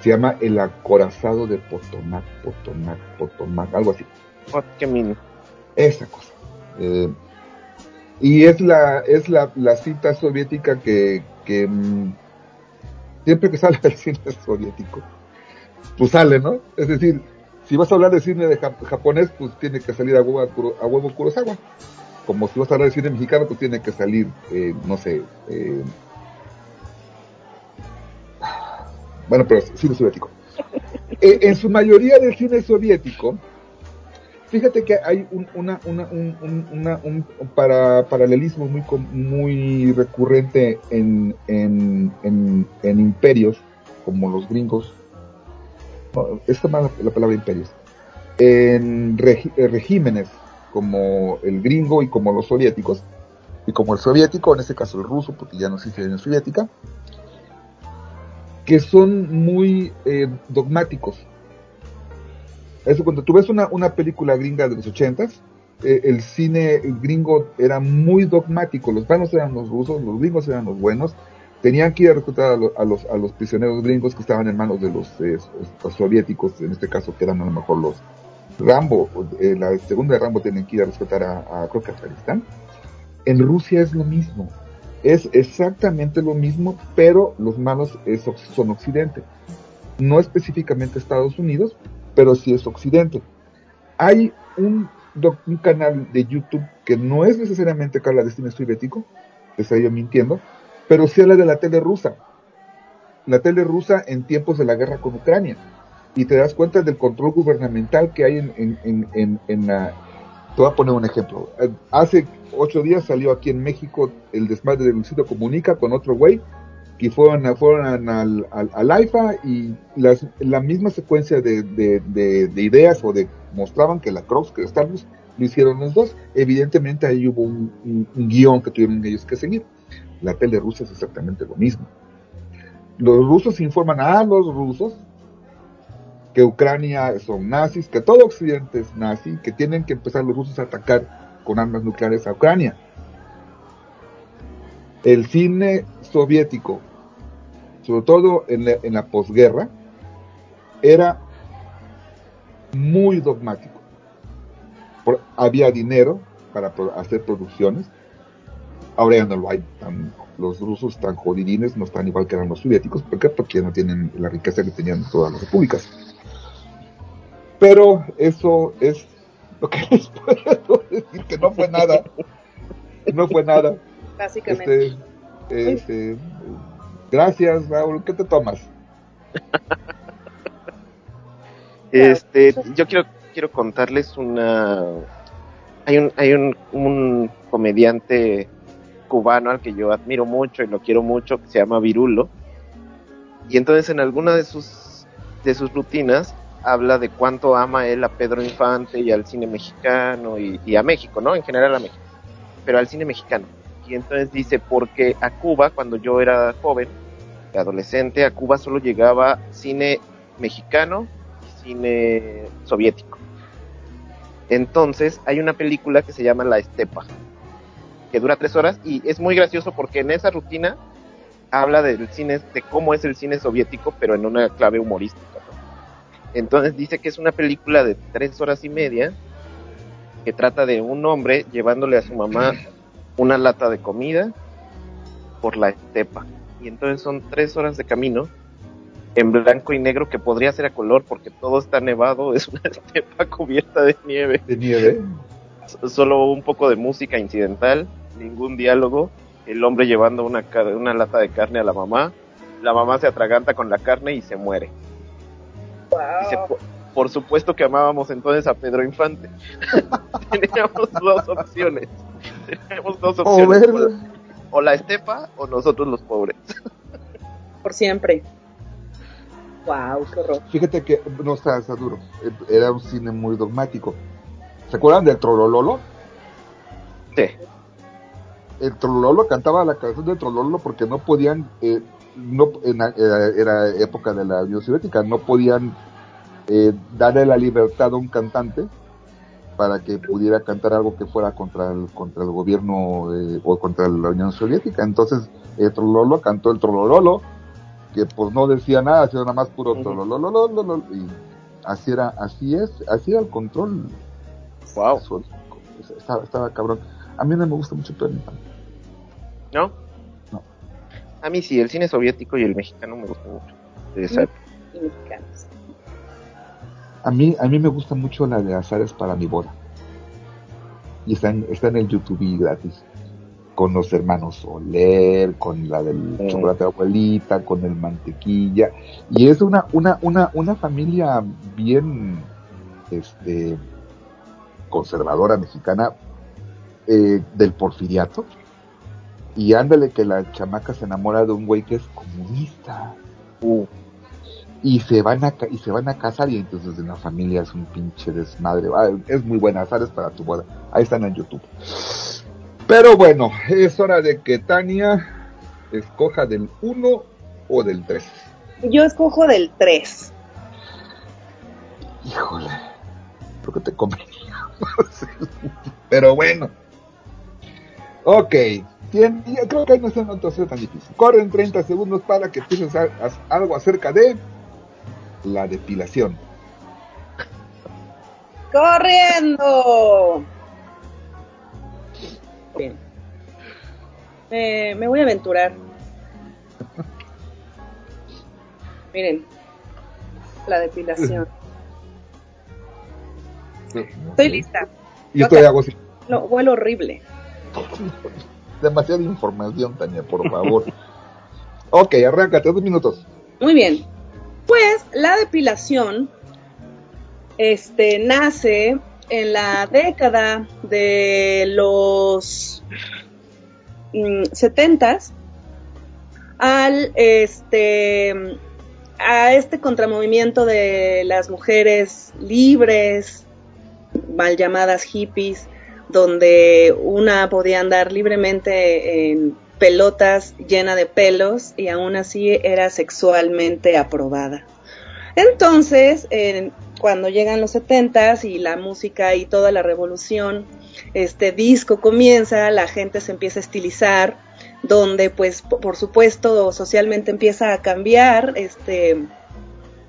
Se llama El acorazado de Potomac, Potomac, Potomac, algo así. Potkemin. Esa cosa. Eh, y es la, es la, la cita soviética que, que mm, siempre que sale el cine soviético, pues sale, ¿no? Es decir, si vas a hablar de cine de jap- japonés, pues tiene que salir a huevo, a huevo Kurosawa. Como si vas a hablar de cine mexicano, pues tiene que salir, eh, no sé, eh, bueno, pero cine soviético. Eh, en su mayoría del cine soviético, fíjate que hay un, una, un, para, paralelismo muy, muy recurrente en, imperios, como los gringos. No, está mal la palabra imperios. En eh, regímenes como el gringo y como los soviéticos, y como el soviético, en este caso el ruso, porque ya no existe la Unión Soviética, que son muy eh, dogmáticos. Eso cuando tú ves una, una película gringa de los ochentas, eh, el cine gringo era muy dogmático, los malos eran los rusos, los gringos eran los buenos, tenían que ir a reclutar a, lo- a los, a los prisioneros gringos que estaban en manos de los, eh, soviéticos, en este caso que eran a lo mejor los Rambo, eh, la segunda de Rambo tienen que ir a rescatar a, a creo que Afganistán. En Rusia es lo mismo, es exactamente lo mismo, pero los malos son Occidente. No específicamente Estados Unidos, pero sí es Occidente. Hay un, un canal de YouTube que no es necesariamente que habla de cine soviético, te estaría mintiendo, pero sí habla de la tele rusa. La tele rusa en tiempos de la guerra con Ucrania. Y te das cuenta del control gubernamental que hay en, en, en, en, la... Te voy a poner un ejemplo. Hace ocho días salió aquí en México el desmadre de Luisito Comunica con otro güey que fueron, fueron al, al, al AIFA y las, la misma secuencia de, de, de, de ideas o de mostraban que la Crocs, que Starbucks, lo hicieron los dos. Evidentemente ahí hubo un guion que tuvieron ellos que seguir. La tele rusa es exactamente lo mismo. Los rusos informan a los rusos que Ucrania son nazis, que todo Occidente es nazi, que tienen que empezar los rusos a atacar con armas nucleares a Ucrania. El cine soviético, sobre todo en la, posguerra, era muy dogmático. Había dinero para hacer producciones. Ahora ya no lo hay. Tan- los rusos están jodidines, no están igual que eran los soviéticos. ¿Por qué? Porque ya no tienen la riqueza que tenían todas las repúblicas. Pero eso es lo que les puedo decir, que no fue nada. No fue nada. Básicamente. Este, este, gracias, Raúl. ¿Qué te tomas? Este, yo quiero quiero contarles una hay un hay un, un comediante cubano al que yo admiro mucho y lo quiero mucho que se llama Virulo y entonces en alguna de sus de sus rutinas habla de cuánto ama él a Pedro Infante y al cine mexicano y, y a México, ¿no? En general a México, pero al cine mexicano. Y entonces dice, porque a Cuba, cuando yo era joven, adolescente, a Cuba solo llegaba cine mexicano y cine soviético. Entonces hay una película que se llama La Estepa, que dura tres horas y es muy gracioso porque en esa rutina habla del cine, de cómo es el cine soviético, pero en una clave humorística. Entonces dice que es una película de tres horas y media que trata de un hombre llevándole a su mamá una lata de comida por la estepa. Y entonces son tres horas de camino en blanco y negro que podría ser a color porque todo está nevado, es una estepa cubierta de nieve. De nieve. Solo un poco de música incidental, ningún diálogo, el hombre llevando una, una lata de carne a la mamá, la mamá se atraganta con la carne y se muere. Dice, por, por supuesto que amábamos entonces a Pedro Infante. Teníamos dos opciones. Teníamos dos Oh, opciones. o, la, o la estepa o nosotros los pobres. Por siempre. Wow, qué horror. Fíjate que no está, está duro. Eh, Era un cine muy dogmático. ¿Se acuerdan del Trolololo? Sí. El Trololo cantaba la canción de Trololo porque no podían, eh, no, en la- era, era época de la Unión Soviética, no podían eh, darle la libertad a un cantante para que pudiera cantar algo que fuera contra el, contra el gobierno eh, o contra la Unión Soviética. Entonces, el Trololo cantó el Trololo, que pues no decía nada, sino nada más puro Ujú. Trololo, y así era, así es, así era el control. Wow. Eso, Estaba, estaba cabrón. A mí no me gusta mucho Infante. ¿No? No. A mí sí, el cine soviético y el mexicano me gustan mucho. De esa época. Y mexicanos. A mí, a mí me gusta mucho la de Azares para mi boda. Y está en, está en el YouTube y gratis. Con los hermanos Soler, con la del Mm. chocolate de abuelita, con el mantequilla. Y es una, una, una, una familia bien, este, conservadora mexicana, eh, del porfiriato. Y ándale que la chamaca se enamora de un güey que es comunista Uh, y se van a y se van a casar y entonces en la familia es un pinche desmadre. Ah, es muy buena sabes para tu boda. Ahí están en YouTube. Pero bueno es hora de que Tania escoja del 1 o del 3 Yo escojo del 3. híjole creo que te convenía pero bueno. Ok yo creo que no es entonces tan difícil. Corren 30 segundos para que pienses algo acerca de la depilación ¡Corriendo! Bien. Eh, me voy a aventurar. Miren, la depilación. Estoy lista. y estoy hago así No, huele horrible. Demasiada información, Tania, por favor. ok, arráncate, dos minutos. Muy bien. Pues la depilación este, nace en la década de los mm, 70s al este a este contramovimiento de las mujeres libres, mal llamadas hippies, donde una podía andar libremente en pelotas llena de pelos y aún así era sexualmente aprobada. Entonces, en- cuando llegan los 70s y la música y toda la revolución, este disco comienza, la gente se empieza a estilizar, donde pues po- por supuesto socialmente empieza a cambiar este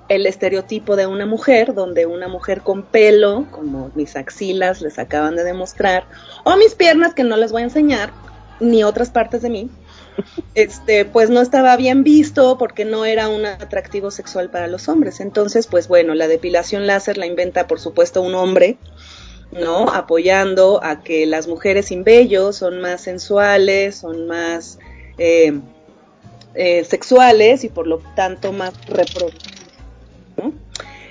el estereotipo de una mujer, donde una mujer con pelo, como mis axilas les acaban de demostrar, o mis piernas que no les voy a enseñar, ni otras partes de mí, este, pues no estaba bien visto porque no era un atractivo sexual para los hombres. Entonces, pues bueno, la depilación láser la inventa, por supuesto, un hombre, ¿no? Apoyando a que las mujeres sin vello son más sensuales, son más eh, eh, sexuales y por lo tanto más reproductivas.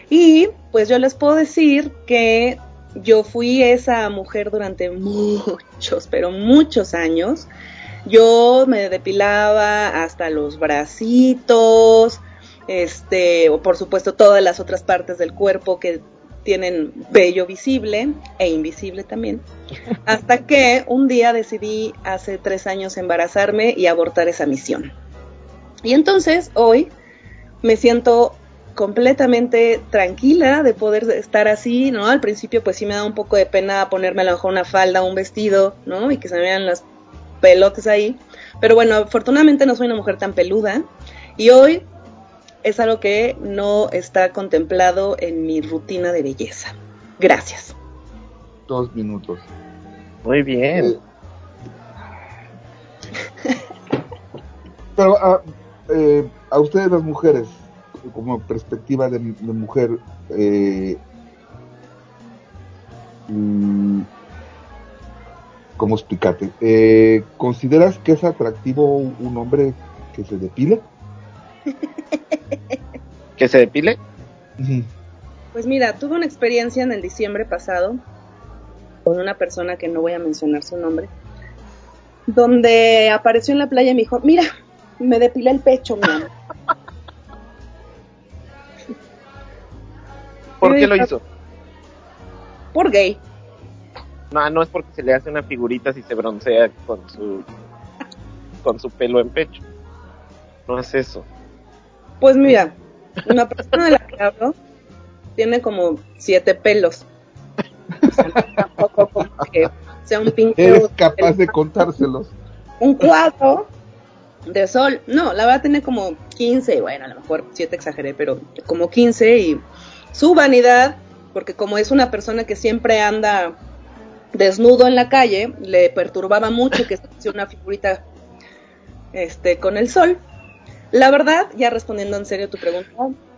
Y pues yo les puedo decir que yo fui esa mujer durante muchos, pero muchos años. Yo me depilaba hasta los bracitos, este, o por supuesto todas las otras partes del cuerpo que tienen vello visible e invisible también. Hasta que un día decidí hace tres años embarazarme y abortar esa misión. Y entonces hoy me siento completamente tranquila de poder estar así, ¿no? Al principio pues sí me da un poco de pena ponerme a lo mejor una falda, un vestido, ¿no? Y que se me vean las pelotas ahí. Pero bueno, afortunadamente no soy una mujer tan peluda y hoy es algo que no está contemplado en mi rutina de belleza. Gracias. Dos minutos. Muy bien. Eh, pero a, eh, a ustedes las mujeres, como perspectiva de, de mujer, eh, mm, ¿cómo explicarte? Eh, ¿Consideras que es atractivo un hombre que se depile? ¿Que se depile? Pues mira, tuve una experiencia en el diciembre pasado con una persona que no voy a mencionar su nombre, donde apareció en la playa y me dijo, mira, me depilé el pecho, mi amor. ¿Por qué lo hizo? Por gay. No, no es porque se le hace una figurita si se broncea con su con su pelo en pecho. No es eso. Pues mira, una persona de la que hablo tiene como siete pelos. O sea, tampoco como que sea un pinche Eres capaz de contárselos. un cuadro de sol. No, la verdad tiene como 15, bueno, a lo mejor 7 exageré, pero como 15 y su vanidad, porque como es una persona que siempre anda desnudo en la calle, le perturbaba mucho que se una figurita este con el sol. La verdad, ya respondiendo en serio tu pregunta,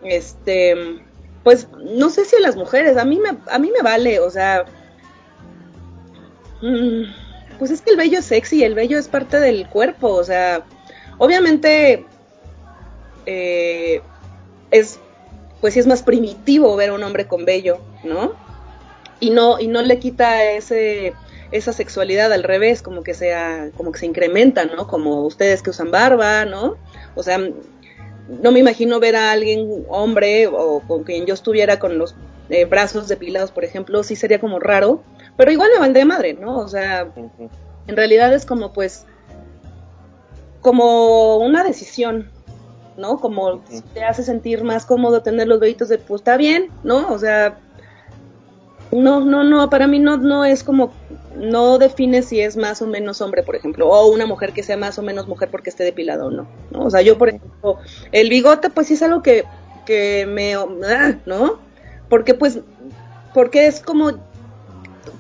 este pues no sé si a las mujeres, a mí me a mí me vale, o sea, mm, pues es que el vello es sexy, el vello es parte del cuerpo, o sea, obviamente eh, es, pues sí es más primitivo ver a un hombre con vello, ¿no? Y no, y no le quita ese, esa sexualidad al revés, como que sea, como que se incrementa, ¿no? Como ustedes que usan barba, ¿no? O sea, no me imagino ver a alguien, hombre, o con quien yo estuviera con los eh, brazos depilados, por ejemplo, sí sería como raro, pero igual me valdría madre, ¿no? O sea, en realidad es como pues como una decisión, ¿no? Como te hace sentir más cómodo tener los vellitos de pues está bien, ¿no? O sea, no, no, no, para mí no, no es como, no define si es más o menos hombre, por ejemplo, o una mujer que sea más o menos mujer porque esté depilado o no, ¿no? O sea, yo, por ejemplo, el bigote, pues sí es algo que, que me, ah, ¿no? Porque pues, porque es como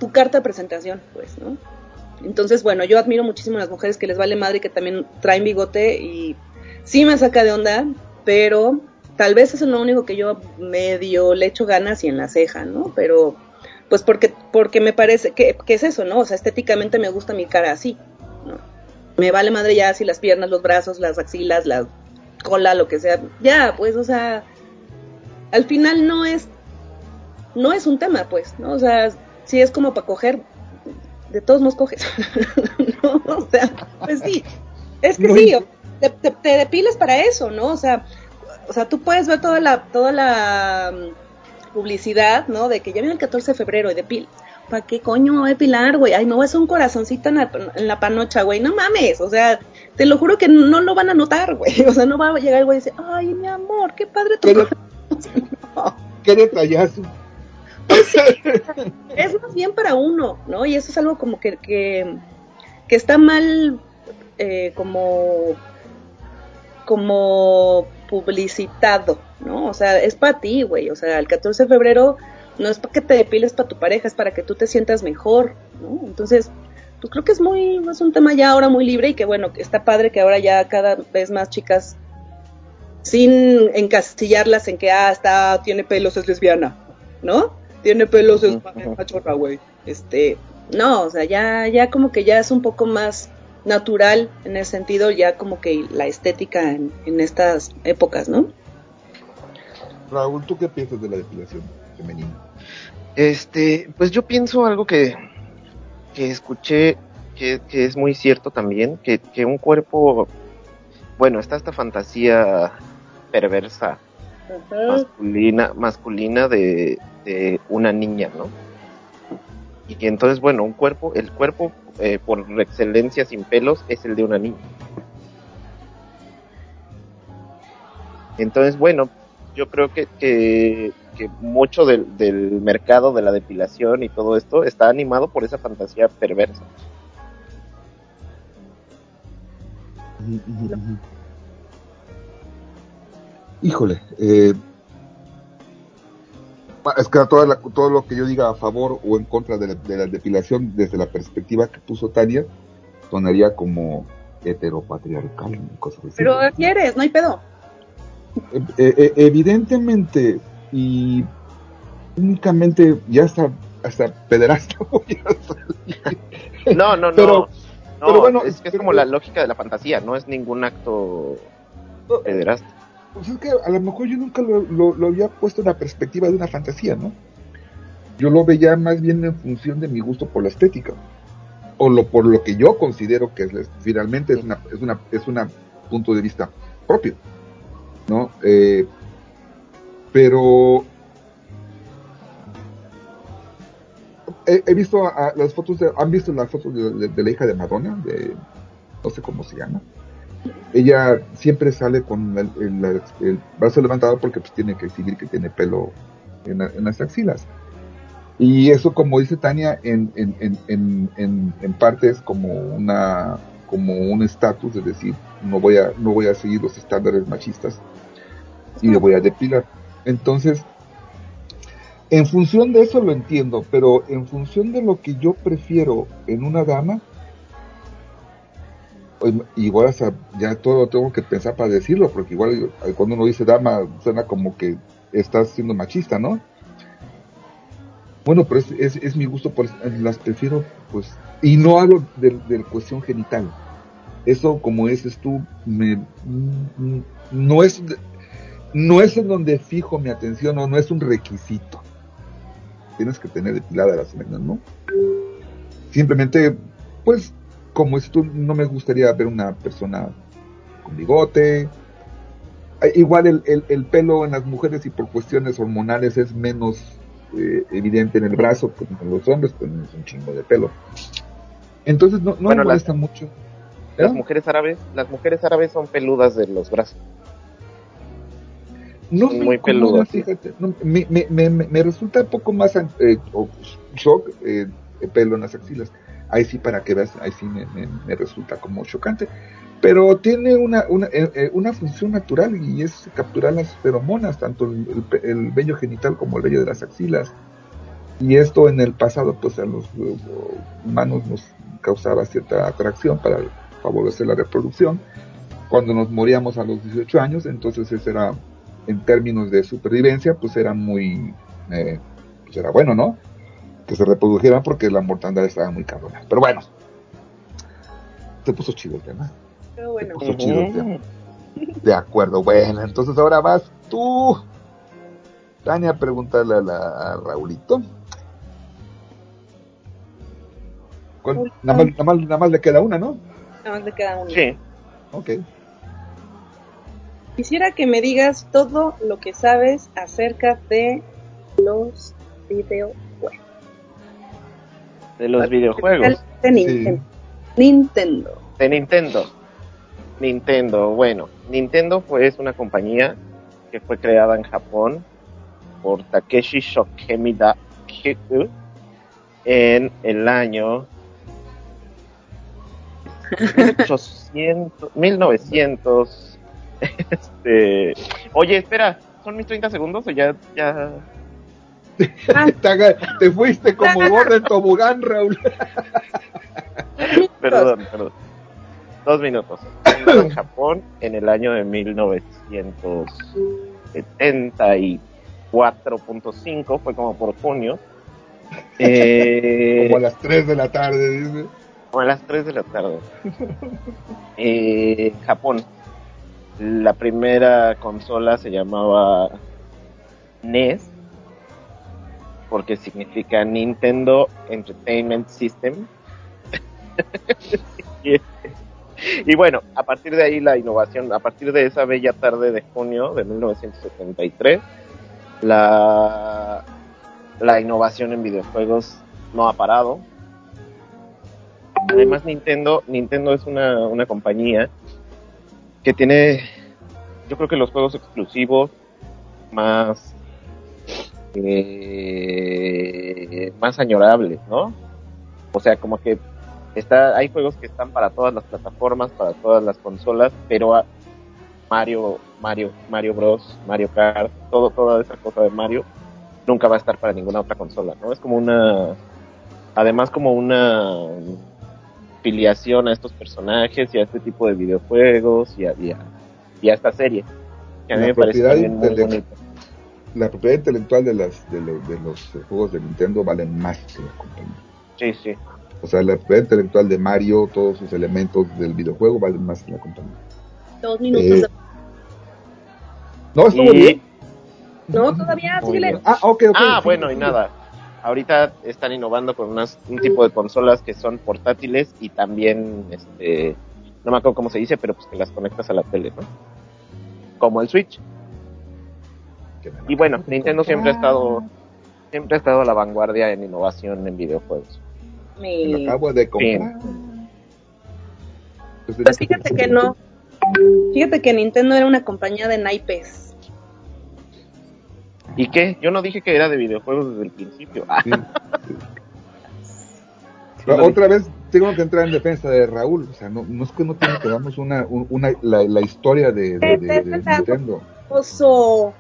tu carta de presentación, pues, ¿no? Entonces, bueno, yo admiro muchísimo a las mujeres que les vale madre y que también traen bigote y sí me saca de onda, pero tal vez eso es lo único que yo medio le echo ganas y en la ceja, ¿no? Pero pues porque porque me parece que, que es eso, ¿no? O sea, estéticamente me gusta mi cara así, ¿no? Me vale madre ya si las piernas, los brazos, las axilas, la cola, lo que sea. Ya, pues, o sea, al final no es no es un tema, pues, ¿no? O sea, si es como para coger, de todos nos coges. no, o sea, pues sí, es que No sí, te, te, te depilas para eso, ¿no? O sea, o sea, tú puedes ver toda la, toda la mm, publicidad, ¿no? De que ya viene el 14 de febrero y depil. ¿Para qué coño me voy a depilar, güey? Ay, me voy a hacer un corazoncito en la, en la panocha, güey. No mames, o sea, te lo juro que no lo van a notar, güey. O sea, no va a llegar el güey y decir, ay, mi amor, qué padre tu Pero- corazón". No. Qué detallazo. es más bien para uno, ¿no? Y eso es algo como que, que, que está mal eh, como, como publicitado, ¿no? O sea, es para ti, güey. O sea, el 14 de febrero no es para que te depiles para tu pareja, es para que tú te sientas mejor, ¿no? Entonces, pues creo que es muy, es un tema ya ahora muy libre y que bueno, que está padre que ahora ya cada vez más chicas sin encastillarlas en que ah está tiene pelos es lesbiana, ¿no? Tiene pelos es machorra, güey. Este, no, o sea, ya ya como que ya es un poco más natural en ese sentido, ya como que la estética en, en estas épocas, ¿no? Raúl, ¿tú qué piensas de la depilación femenina? Este, pues yo pienso algo que, que escuché que, que es muy cierto también, que, que un cuerpo, bueno, está esta fantasía perversa, masculina, masculina de, de una niña, ¿no? Y que entonces, bueno, un cuerpo, el cuerpo eh, por excelencia sin pelos es el de una niña. Entonces, bueno, yo creo que, que, mucho del, del mercado de la depilación y todo esto está animado por esa fantasía perversa. Híjole, eh, es que toda la- todo lo que yo diga a favor o en contra de la, de la depilación desde la perspectiva que puso Tania sonaría como heteropatriarcal cosas así. Pero quieres, no hay pedo. Eh, eh, eh, evidentemente y únicamente ya hasta hasta pederasta voy a salir. No, no, no. Pero- no, pero bueno, es que es pero- como la lógica de la fantasía, no es ningún acto pederasta. Pues es que a lo mejor yo nunca lo, había puesto en la perspectiva de una fantasía, ¿no? Yo lo veía más bien en función de mi gusto por la estética. O lo por lo que yo considero que es, finalmente es una, es una, es una punto de vista propio. ¿No? Eh, pero he, visto a- las fotos de, han visto las fotos de, de- de la hija de Madonna, de no sé cómo se llama. Ella siempre sale con el, brazo levantado porque pues tiene que exhibir que tiene pelo en, la- en las axilas. Y eso, como dice Tania, en, en, en, en, parte es como una como un estatus, es decir, no voy a no voy a seguir los estándares machistas y le voy a depilar. Entonces, en función de eso lo entiendo, pero en función de lo que yo prefiero en una dama, pues, igual hasta ya todo tengo que pensar para decirlo, porque igual eh, cuando uno dice dama suena como que estás siendo machista, ¿no? Bueno, pero es, es, mi gusto, por las prefiero, pues, y no hablo de, cuestión genital. Eso, como dices tú, me, mm, no es, no es en donde fijo mi atención, o no es un requisito. Tienes que tener depilada las uñas, ¿no? Simplemente, pues, como dices tú, no me gustaría ver una persona con bigote. Igual el, el, el pelo en las mujeres y por cuestiones hormonales es menos eh, evidente en el brazo que en los hombres, pues es un chingo de pelo. Entonces no, no Bueno, me las- molesta mucho. Las ¿Eh? mujeres árabes, las mujeres árabes son peludas de los brazos. No Son muy peludas. fíjate. No, me, me, me, me- resulta un poco más eh, shock eh, el pelo en las axilas. Ahí sí, para que veas, ahí sí me, me- me resulta como chocante. Pero tiene una, una, eh, eh, una función natural y es capturar las feromonas, tanto el, el el vello genital como el vello de las axilas. Y esto en el pasado, pues a los eh, humanos nos causaba cierta atracción para favorecer la reproducción. Cuando nos moríamos a los 18 años, entonces ese era en términos de supervivencia, pues era muy, eh, pues era bueno, ¿no? Que se reprodujeran porque la mortandad estaba muy cabrona. Pero bueno, se puso chido el tema. Pero bueno, Se puso chido el tema. De acuerdo, bueno, entonces ahora vas tú, Tania, a preguntarle a, la, a Raulito. ¿Cuál- Nada más, nada, más, nada más le queda una, ¿no? nada más le queda uno. Sí. Ok. Quisiera que me digas todo lo que sabes acerca de los videojuegos. De los videojuegos. De Nintendo. Nintendo. De Nintendo. Nintendo, bueno, Nintendo fue, es una compañía que fue creada en Japón por Takeshi Shokemida Kiku en el año 1800, 1900. Este, oye, espera, ¿son mis 30 segundos o ya, ya? Ah, Te, fuiste como gorda en tobogán, Raúl. Perdón, perdón. Dos minutos. En Japón en el año de 1974.5, fue como por junio. Eh, Como a las 3 de la tarde, dice. como a las 3 de la tarde. Eh, Japón. La primera consola se llamaba NES, porque significa Nintendo Entertainment System. y, bueno, a partir de ahí la innovación, a partir de esa bella tarde de junio de 1973, la, la innovación en videojuegos no ha parado. Además Nintendo, Nintendo es una, una compañía que tiene, yo creo que los juegos exclusivos más eh, más añorables, ¿no? O sea, como que está, hay juegos que están para todas las plataformas, para todas las consolas, pero a- Mario, Mario, Mario Bros, Mario Kart, todo, toda esa cosa de Mario nunca va a estar para ninguna otra consola, ¿no? Es como una, además como una filiación a estos personajes y a este tipo de videojuegos y a, y a, y a esta serie. Que a mí me parece también muy bonito. La propiedad intelectual de, las, de, lo- de los juegos de Nintendo vale más que la compañía. Sí, sí. O sea, la propiedad intelectual de Mario, todos sus elementos del videojuego valen más que la compañía. Dos minutos. Eh, de- ¿No estuvo Y- bien? No, todavía, bien. Ah, ok, ok. Ah, sí, bueno, sí, y sí. nada. Ahorita están innovando con unas, un tipo de consolas que son portátiles y también, este, no me acuerdo cómo se dice, pero pues que las conectas a la tele, ¿no? Como el Switch. Y bueno, Nintendo siempre ha estado, Siempre ha estado a la vanguardia en innovación en videojuegos. Me lo acabo de comprar. Pues fíjate que no. Fíjate que Nintendo era una compañía de naipes. ¿Y qué? Yo no dije que era de videojuegos desde el principio. Ah, Sí, sí. Pero otra vez tengo que entrar en defensa de Raúl. O sea, no, no es que no tenga que darnos una, un- una la, la historia de, de- de- de Nintendo. Oso.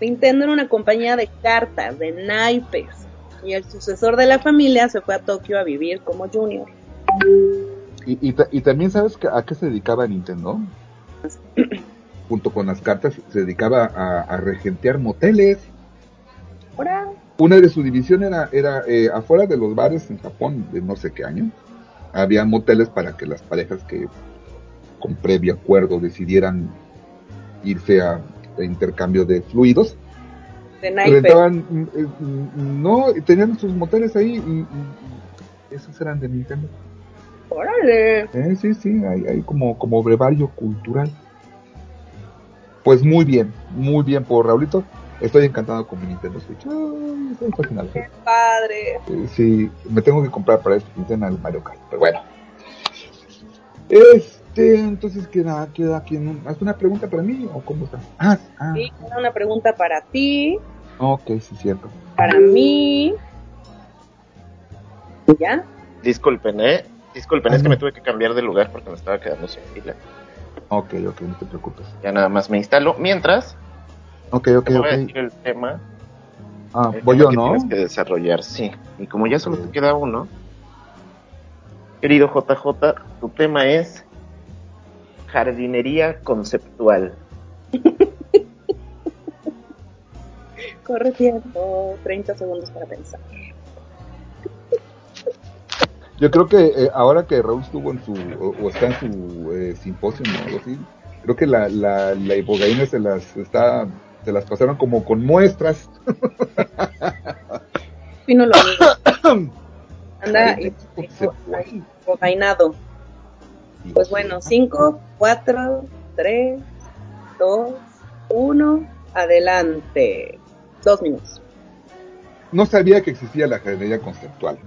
Nintendo era una compañía de cartas, de naipes. Y el sucesor de la familia se fue a Tokio a vivir como junior. Y, y, ta- y también sabes a qué se dedicaba Nintendo. Junto con las cartas, se dedicaba a, a regentear moteles. Ahora, Una de su división era, era eh, afuera de los bares en Japón, de no sé qué año. Había moteles para que las parejas que con previo acuerdo decidieran irse a, a intercambio de fluidos, de rentaban, mm, eh, mm, no, tenían sus moteles ahí y, esos eran de Nintendo. Órale. Eh, sí, sí, hay, hay como, como brevario cultural. Pues muy bien, muy bien por Raulito. Estoy encantado con mi Nintendo Switch. Ay, estoy fascinado. Qué padre. Eh, sí, me tengo que comprar para esta quincena el Mario Kart, pero bueno. Este, entonces queda, queda aquí en un... ¿Haz una pregunta para mí o cómo está? Ah, ah, Sí, era una pregunta para ti, ok, sí, cierto. para mí. ¿Y ¿Ya? disculpen, ¿eh? Disculpen, Ah, es que no. me tuve que cambiar de lugar porque me estaba quedando sin pila. Ok, ok, no te preocupes. Ya nada más me instalo. Mientras, Ok, ok, te voy a ok. decir el tema. Ah, el voy tema yo, que ¿no? Tienes que desarrollar, sí. Y como ya solo te queda uno, querido JJ, tu tema es jardinería conceptual. Corre tiempo, 30 segundos para pensar. Yo creo que eh, ahora que Raúl estuvo en su, o, o está en su eh, simposio o algo así, creo que la, la, la ibogaína se las está, se las pasaron como con muestras. Fino lo mismo. Anda cocainado. Pues bueno, 5, 4, 3, 2, 1, adelante. Dos minutos. No sabía que existía la jardinería conceptual.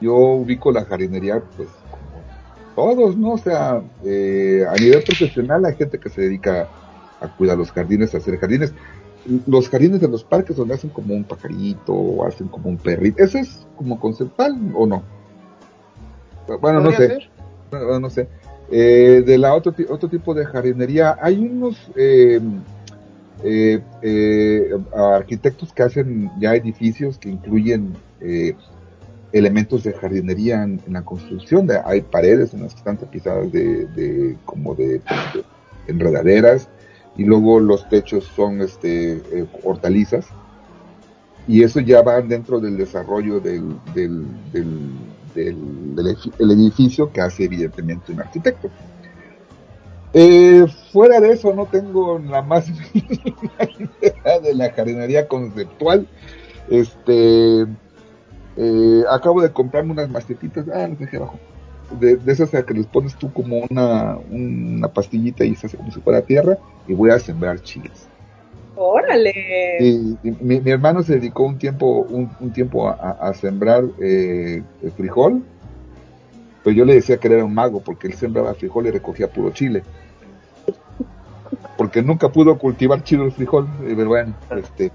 Yo ubico la jardinería, pues, como todos, ¿no? O sea, eh, a nivel profesional hay gente que se dedica a cuidar los jardines, a hacer jardines. Los jardines de los parques donde hacen como un pajarito o hacen como un perrito, ¿eso es como conceptual o no? Bueno, no ¿Podría sé. ser? No sé. Eh, de la otro, otro tipo de jardinería, hay unos eh, eh, arquitectos que hacen ya edificios que incluyen elementos de jardinería en, la construcción. Hay paredes en las que están tapizadas de, como de, de enredaderas y luego los techos son este hortalizas y eso ya va dentro del desarrollo del, del, del- edificio que hace evidentemente un arquitecto. Eh, fuera de eso no tengo la más idea de la jardinería conceptual. Este, eh, acabo de comprarme unas macetitas, ah, las dejé abajo, de, de esas a que les pones tú como una, una pastillita y se hace como si fuera tierra y voy a sembrar chiles. Órale. Y, y mi, hermano se dedicó un tiempo, un, un tiempo a, sembrar eh, frijol, pero yo le decía que él era un mago porque él sembraba frijol y recogía puro chile. Porque nunca pudo cultivar chido el frijol, pero bueno, este,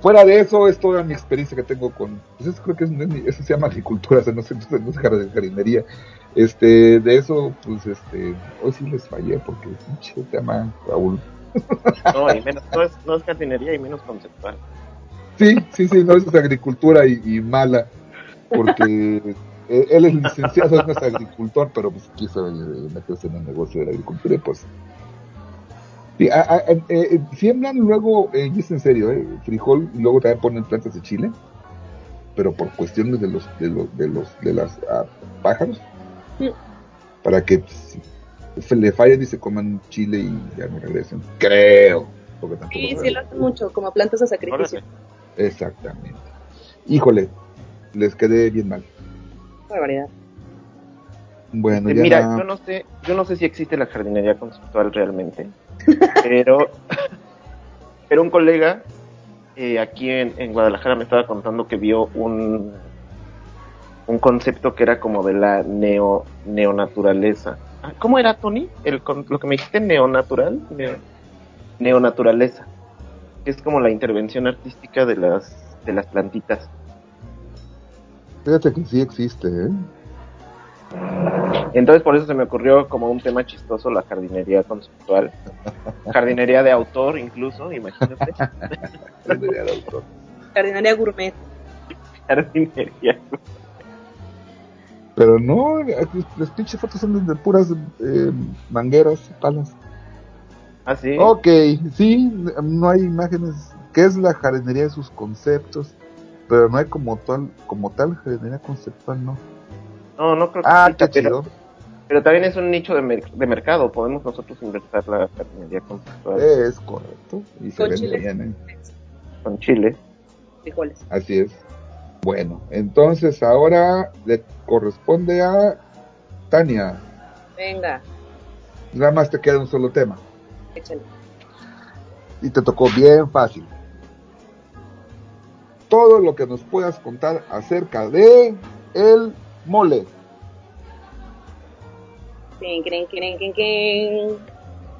fuera de eso es toda mi experiencia que tengo con, pues eso creo que es, no es eso se llama agricultura, o sea, no sé, no es jard- jardinería. Este, de eso, pues este, hoy sí les fallé porque pinche tema, Raúl. No, y menos, no, es, no es jardinería y menos conceptual. Sí, sí, sí, no, es agricultura y, y mala, porque él es licenciado, él no es agricultor, pero pues quiso meterse en el negocio de la agricultura y pues... Sí, a- a- eh, eh, siembran luego, eh, y es en serio, eh, frijol y luego también ponen plantas de chile, pero por cuestiones de los de los de los de las ah, pájaros, Sí. para que pues, le fallen y se coman chile y ya no regresen. Creo. porque tampoco Sí, sí lo hacen mucho, como plantas de sacrificio. Órale. Exactamente. Híjole, les quedé bien mal. Barbaridad. Bueno, Eh, ya Mira, yo no sé, yo no sé si existe la jardinería conceptual realmente, pero, pero un colega eh, aquí en, en Guadalajara me estaba contando que vio un, un concepto que era como de la neo, neonaturaleza. ¿Cómo era, Tony? El, lo que me dijiste, neonatural, neo- neonaturaleza. Que es como la intervención artística de las, de las plantitas. Fíjate que sí existe, ¿eh? Entonces por eso se me ocurrió como un tema chistoso la jardinería conceptual. jardinería de autor incluso, imagínate. Jardinería gourmet. jardinería. Pero no, las pinches fotos son de puras eh, mangueras y palas. Así. Ok, sí, no hay imágenes. ¿Qué es la jardinería de sus conceptos? Pero no hay como tal, como tal jardinería conceptual, ¿no? No, no creo que Ah, qué pero, chido. pero también es un nicho de, mer- de mercado. Podemos nosotros invertir la jardinería conceptual Es correcto. Y se Con vende chile. bien, ¿eh? con Chile. Frijoles. Así es. Bueno, entonces ahora le corresponde a Tania. Venga, Nada más te queda un solo tema. échale. Y te tocó bien fácil. Todo lo que nos puedas contar acerca de el mole.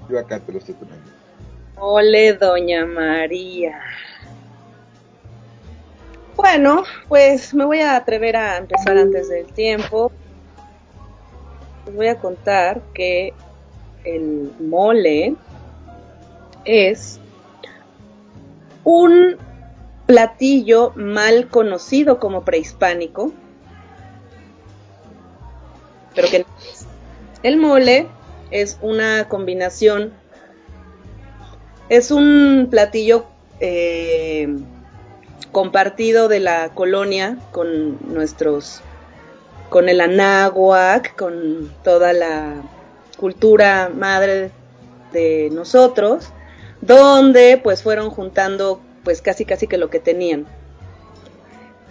Yo acá te lo estoy poniendo. Ole, doña María. Bueno, pues me voy a atrever a empezar antes del tiempo. Les voy a contar que el mole es un platillo mal conocido como prehispánico, pero que el mole es una combinación es un platillo eh, compartido de la colonia con nuestros, con el anáhuac, con toda la cultura madre de nosotros, donde pues fueron juntando pues casi casi que lo que tenían.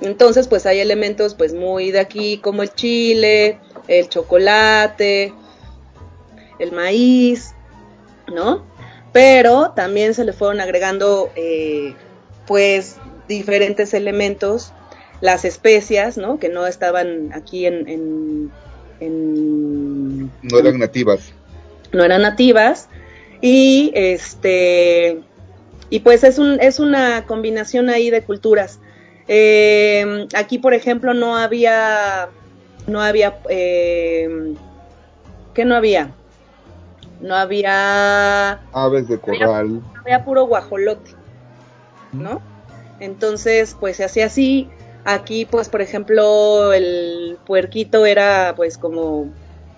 Entonces pues hay elementos pues muy de aquí como el chile, el chocolate, el maíz, ¿no? pero también se le fueron agregando eh, pues diferentes elementos, las especias, ¿no? Que no estaban aquí en, en, en- No eran nativas. no eran nativas y este y pues es un es una combinación ahí de culturas. Eh, aquí por ejemplo no había no había eh, ¿qué no había? No había Aves de corral. había puro guajolote, ¿no? Entonces, pues se hacía así. Aquí, pues, por ejemplo, el puerquito era, pues, como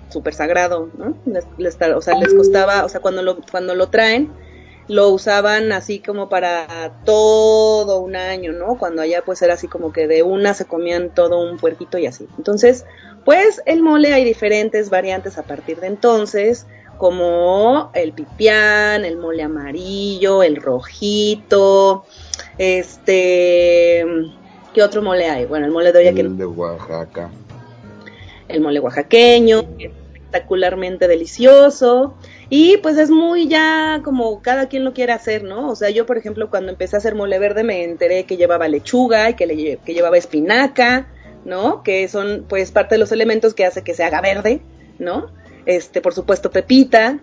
súper sagrado, ¿no? Les, o sea, les costaba, o sea, cuando lo, cuando lo traen, lo usaban así como para todo un año, ¿no? Cuando allá, pues, era así como que de una se comían todo un puerquito y así. Entonces, pues, el mole hay diferentes variantes a partir de entonces como el pipián, el mole amarillo, el rojito, este, ¿qué otro mole hay? Bueno, el mole de olla, que, El de Oaxaca. el mole oaxaqueño, que es espectacularmente delicioso y pues es muy ya como cada quien lo quiere hacer, ¿no? O sea, yo por ejemplo cuando empecé a hacer mole verde me enteré que llevaba lechuga y que, le, que llevaba espinaca, ¿no? Que son pues parte de los elementos que hace que se haga verde, ¿no? Este, por supuesto, pepita.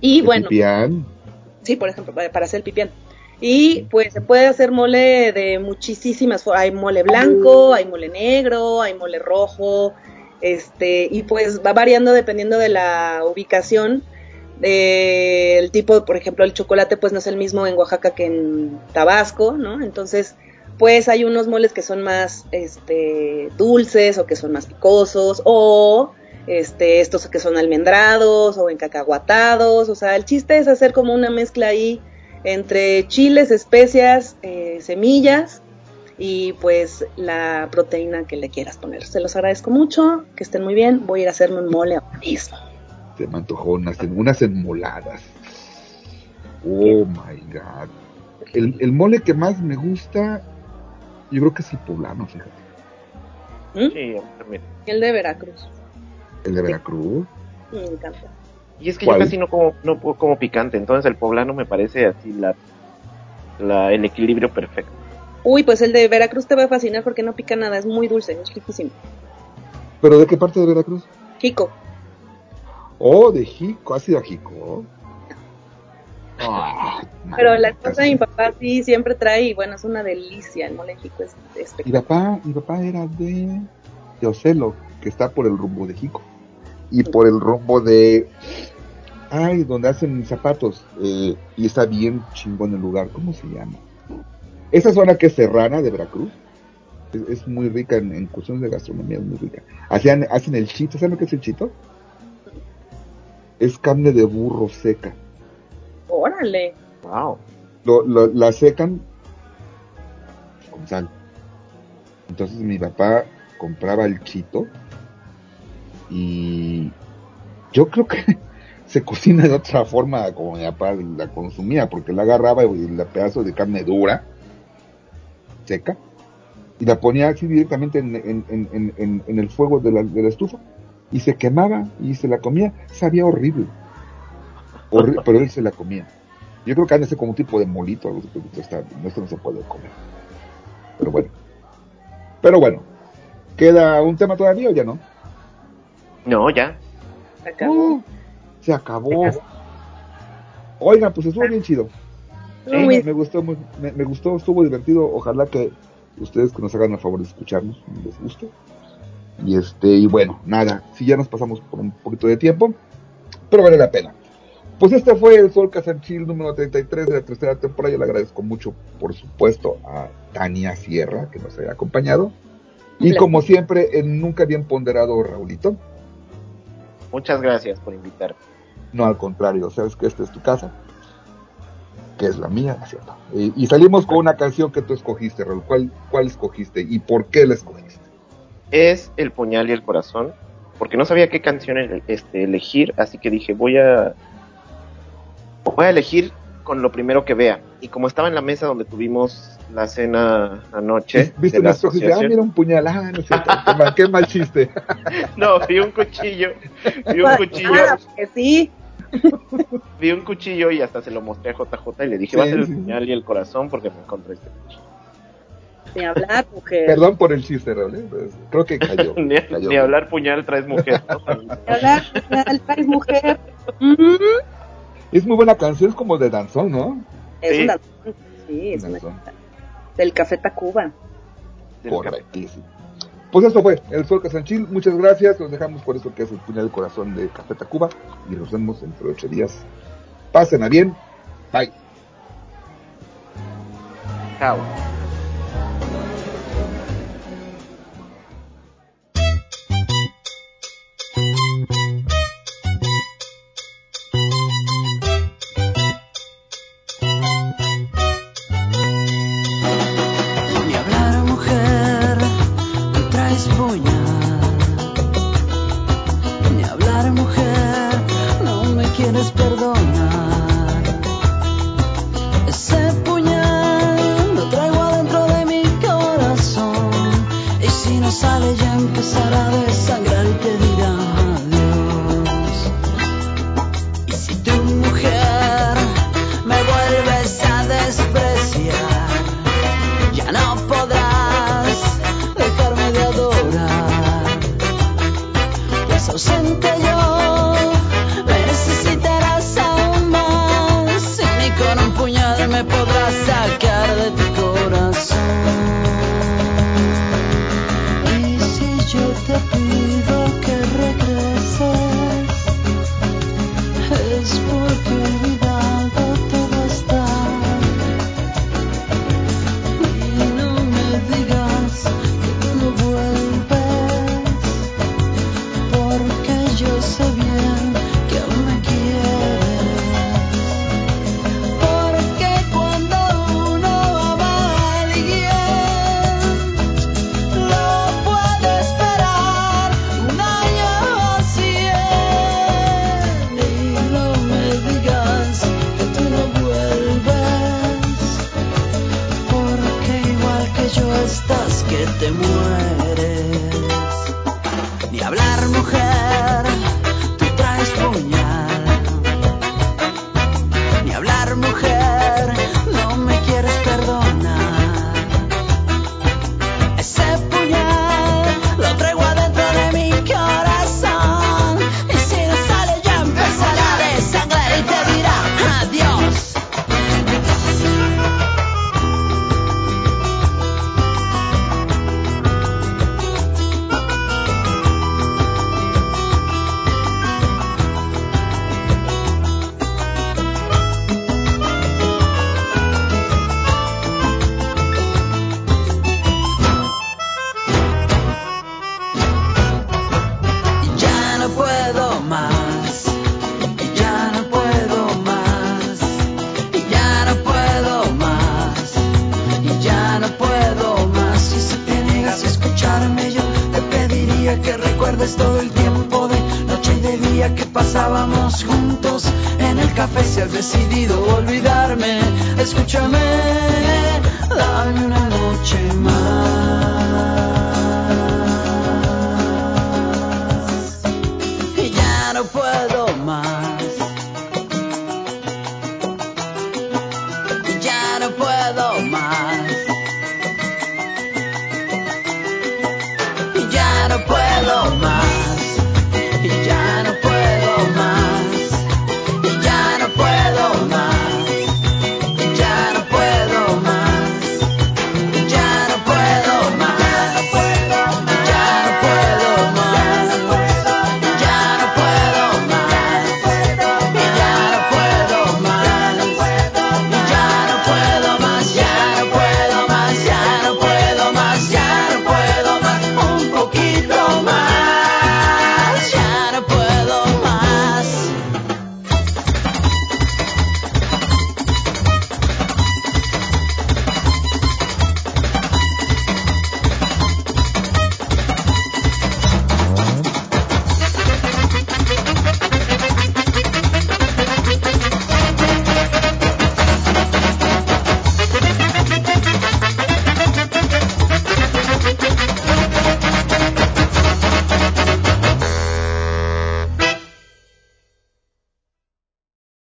Y El bueno, pipián. sí, por ejemplo, para, hacer el pipián. Y pues se puede hacer mole de muchísimas formas. Hay mole blanco, hay mole negro, hay mole rojo, este, y pues va variando dependiendo de la ubicación. Eh, el tipo, por ejemplo, el chocolate pues no es el mismo en Oaxaca que en Tabasco, ¿no? Entonces, pues hay unos moles que son más este, dulces o que son más picosos o este, estos que son almendrados o encacahuatados, o sea, el chiste es hacer como una mezcla ahí entre chiles, especias, eh, semillas y pues la proteína que le quieras poner. Se los agradezco mucho, que estén muy bien, voy a ir a hacerme un mole ahora mismo. Se me antojó unas, unas enmoladas. Oh my god. El, el mole que más me gusta, yo creo que es el poblano, fíjate. ¿Mm? Sí, también. El de Veracruz, El de Veracruz. me encanta. Y es que ¿Cuál? yo casi no como, no puedo como picante, entonces el poblano me parece así la la, el equilibrio perfecto. Uy, pues el de Veracruz te va a fascinar porque no pica nada, es muy dulce, es riquísimo. ¿Pero de qué parte de Veracruz? Jico. Oh, de Jico, ¿has ido a Jico? Ah, Pero la cosa de mi papá sí siempre trae, y bueno, es una delicia, el mole Jico es Mi espectacular. papá, mi papá era de, de Ocelo, que está por el rumbo de Jico. Y por el rumbo de... Ay, donde hacen zapatos. eh, y está bien chingón el lugar. ¿Cómo se llama? Esa zona que es serrana de Veracruz. Es, es muy rica en, en cuestiones de gastronomía, es muy rica. Hacían, hacen el chito. ¿Saben lo que es el chito? Es carne de burro seca. Órale. Wow. lo, lo- la secan con sal. Entonces mi papá compraba el chito y yo creo que se cocina de otra forma como mi papá la consumía, porque la agarraba y la pedazo de carne dura, seca, y la ponía así directamente en, el fuego de la, de la estufa y se quemaba y se la comía, sabía horrible. Horri- pero él se la comía. Yo creo que han de ser como un tipo de molito, algo está- no se puede comer. Pero bueno. Pero bueno. ¿Queda un tema todavía o ya no? No, ya. Se acabó. Uh, se acabó. Oigan, pues estuvo bien chido. Me, gustó, muy- me, me gustó, estuvo divertido. Ojalá que ustedes que nos hagan el favor de escucharnos les guste. Y este, y bueno, nada, si ya nos pasamos por un poquito de tiempo, pero vale la pena. Pues este fue el Sol Casanchil número 33 de la tercera temporada. Yo le agradezco mucho, por supuesto, a Tania Sierra que nos haya acompañado. Y como siempre, el nunca bien ponderado Raulito. Muchas gracias por invitarme. No, al contrario, sabes que esta es tu casa, que es la mía, ¿no es cierto? Y, y salimos con una canción que tú escogiste, Raúl. ¿Cuál, ¿Cuál escogiste y por qué la escogiste? Es El puñal y el corazón, porque no sabía qué canción este, elegir, así que dije, voy a voy a elegir con lo primero que vea. Y como estaba en la mesa donde tuvimos la cena anoche ¿Viste de la? Ah, asociación, mira un puñal. Ah, no cierto. qué, mal, qué mal chiste. no, vi un cuchillo, vi un cuchillo, Ah, que sí. vi un cuchillo y hasta se lo mostré a JJ y le dije, Sí, va a ser el sí, sí. puñal y el corazón porque me encontré este cuchillo. Ni hablar, mujer. Perdón por el chiste, Raúl. ¿eh? Pues, creo que cayó. ni, cayó. ni hablar puñal traes mujer. ¿no? Ni hablar, al país mujer. Mm, Es muy buena canción, es como de danzón, ¿no? Es Sí. una. Sí, es una. Danzón. Del Café Tacuba. Correctísimo. Pues esto fue el Sol Casanchil. Muchas gracias. Los dejamos por eso que es el puñal del corazón de Café Tacuba. Y nos vemos dentro de ocho días. Pasen a bien. Bye. Chao.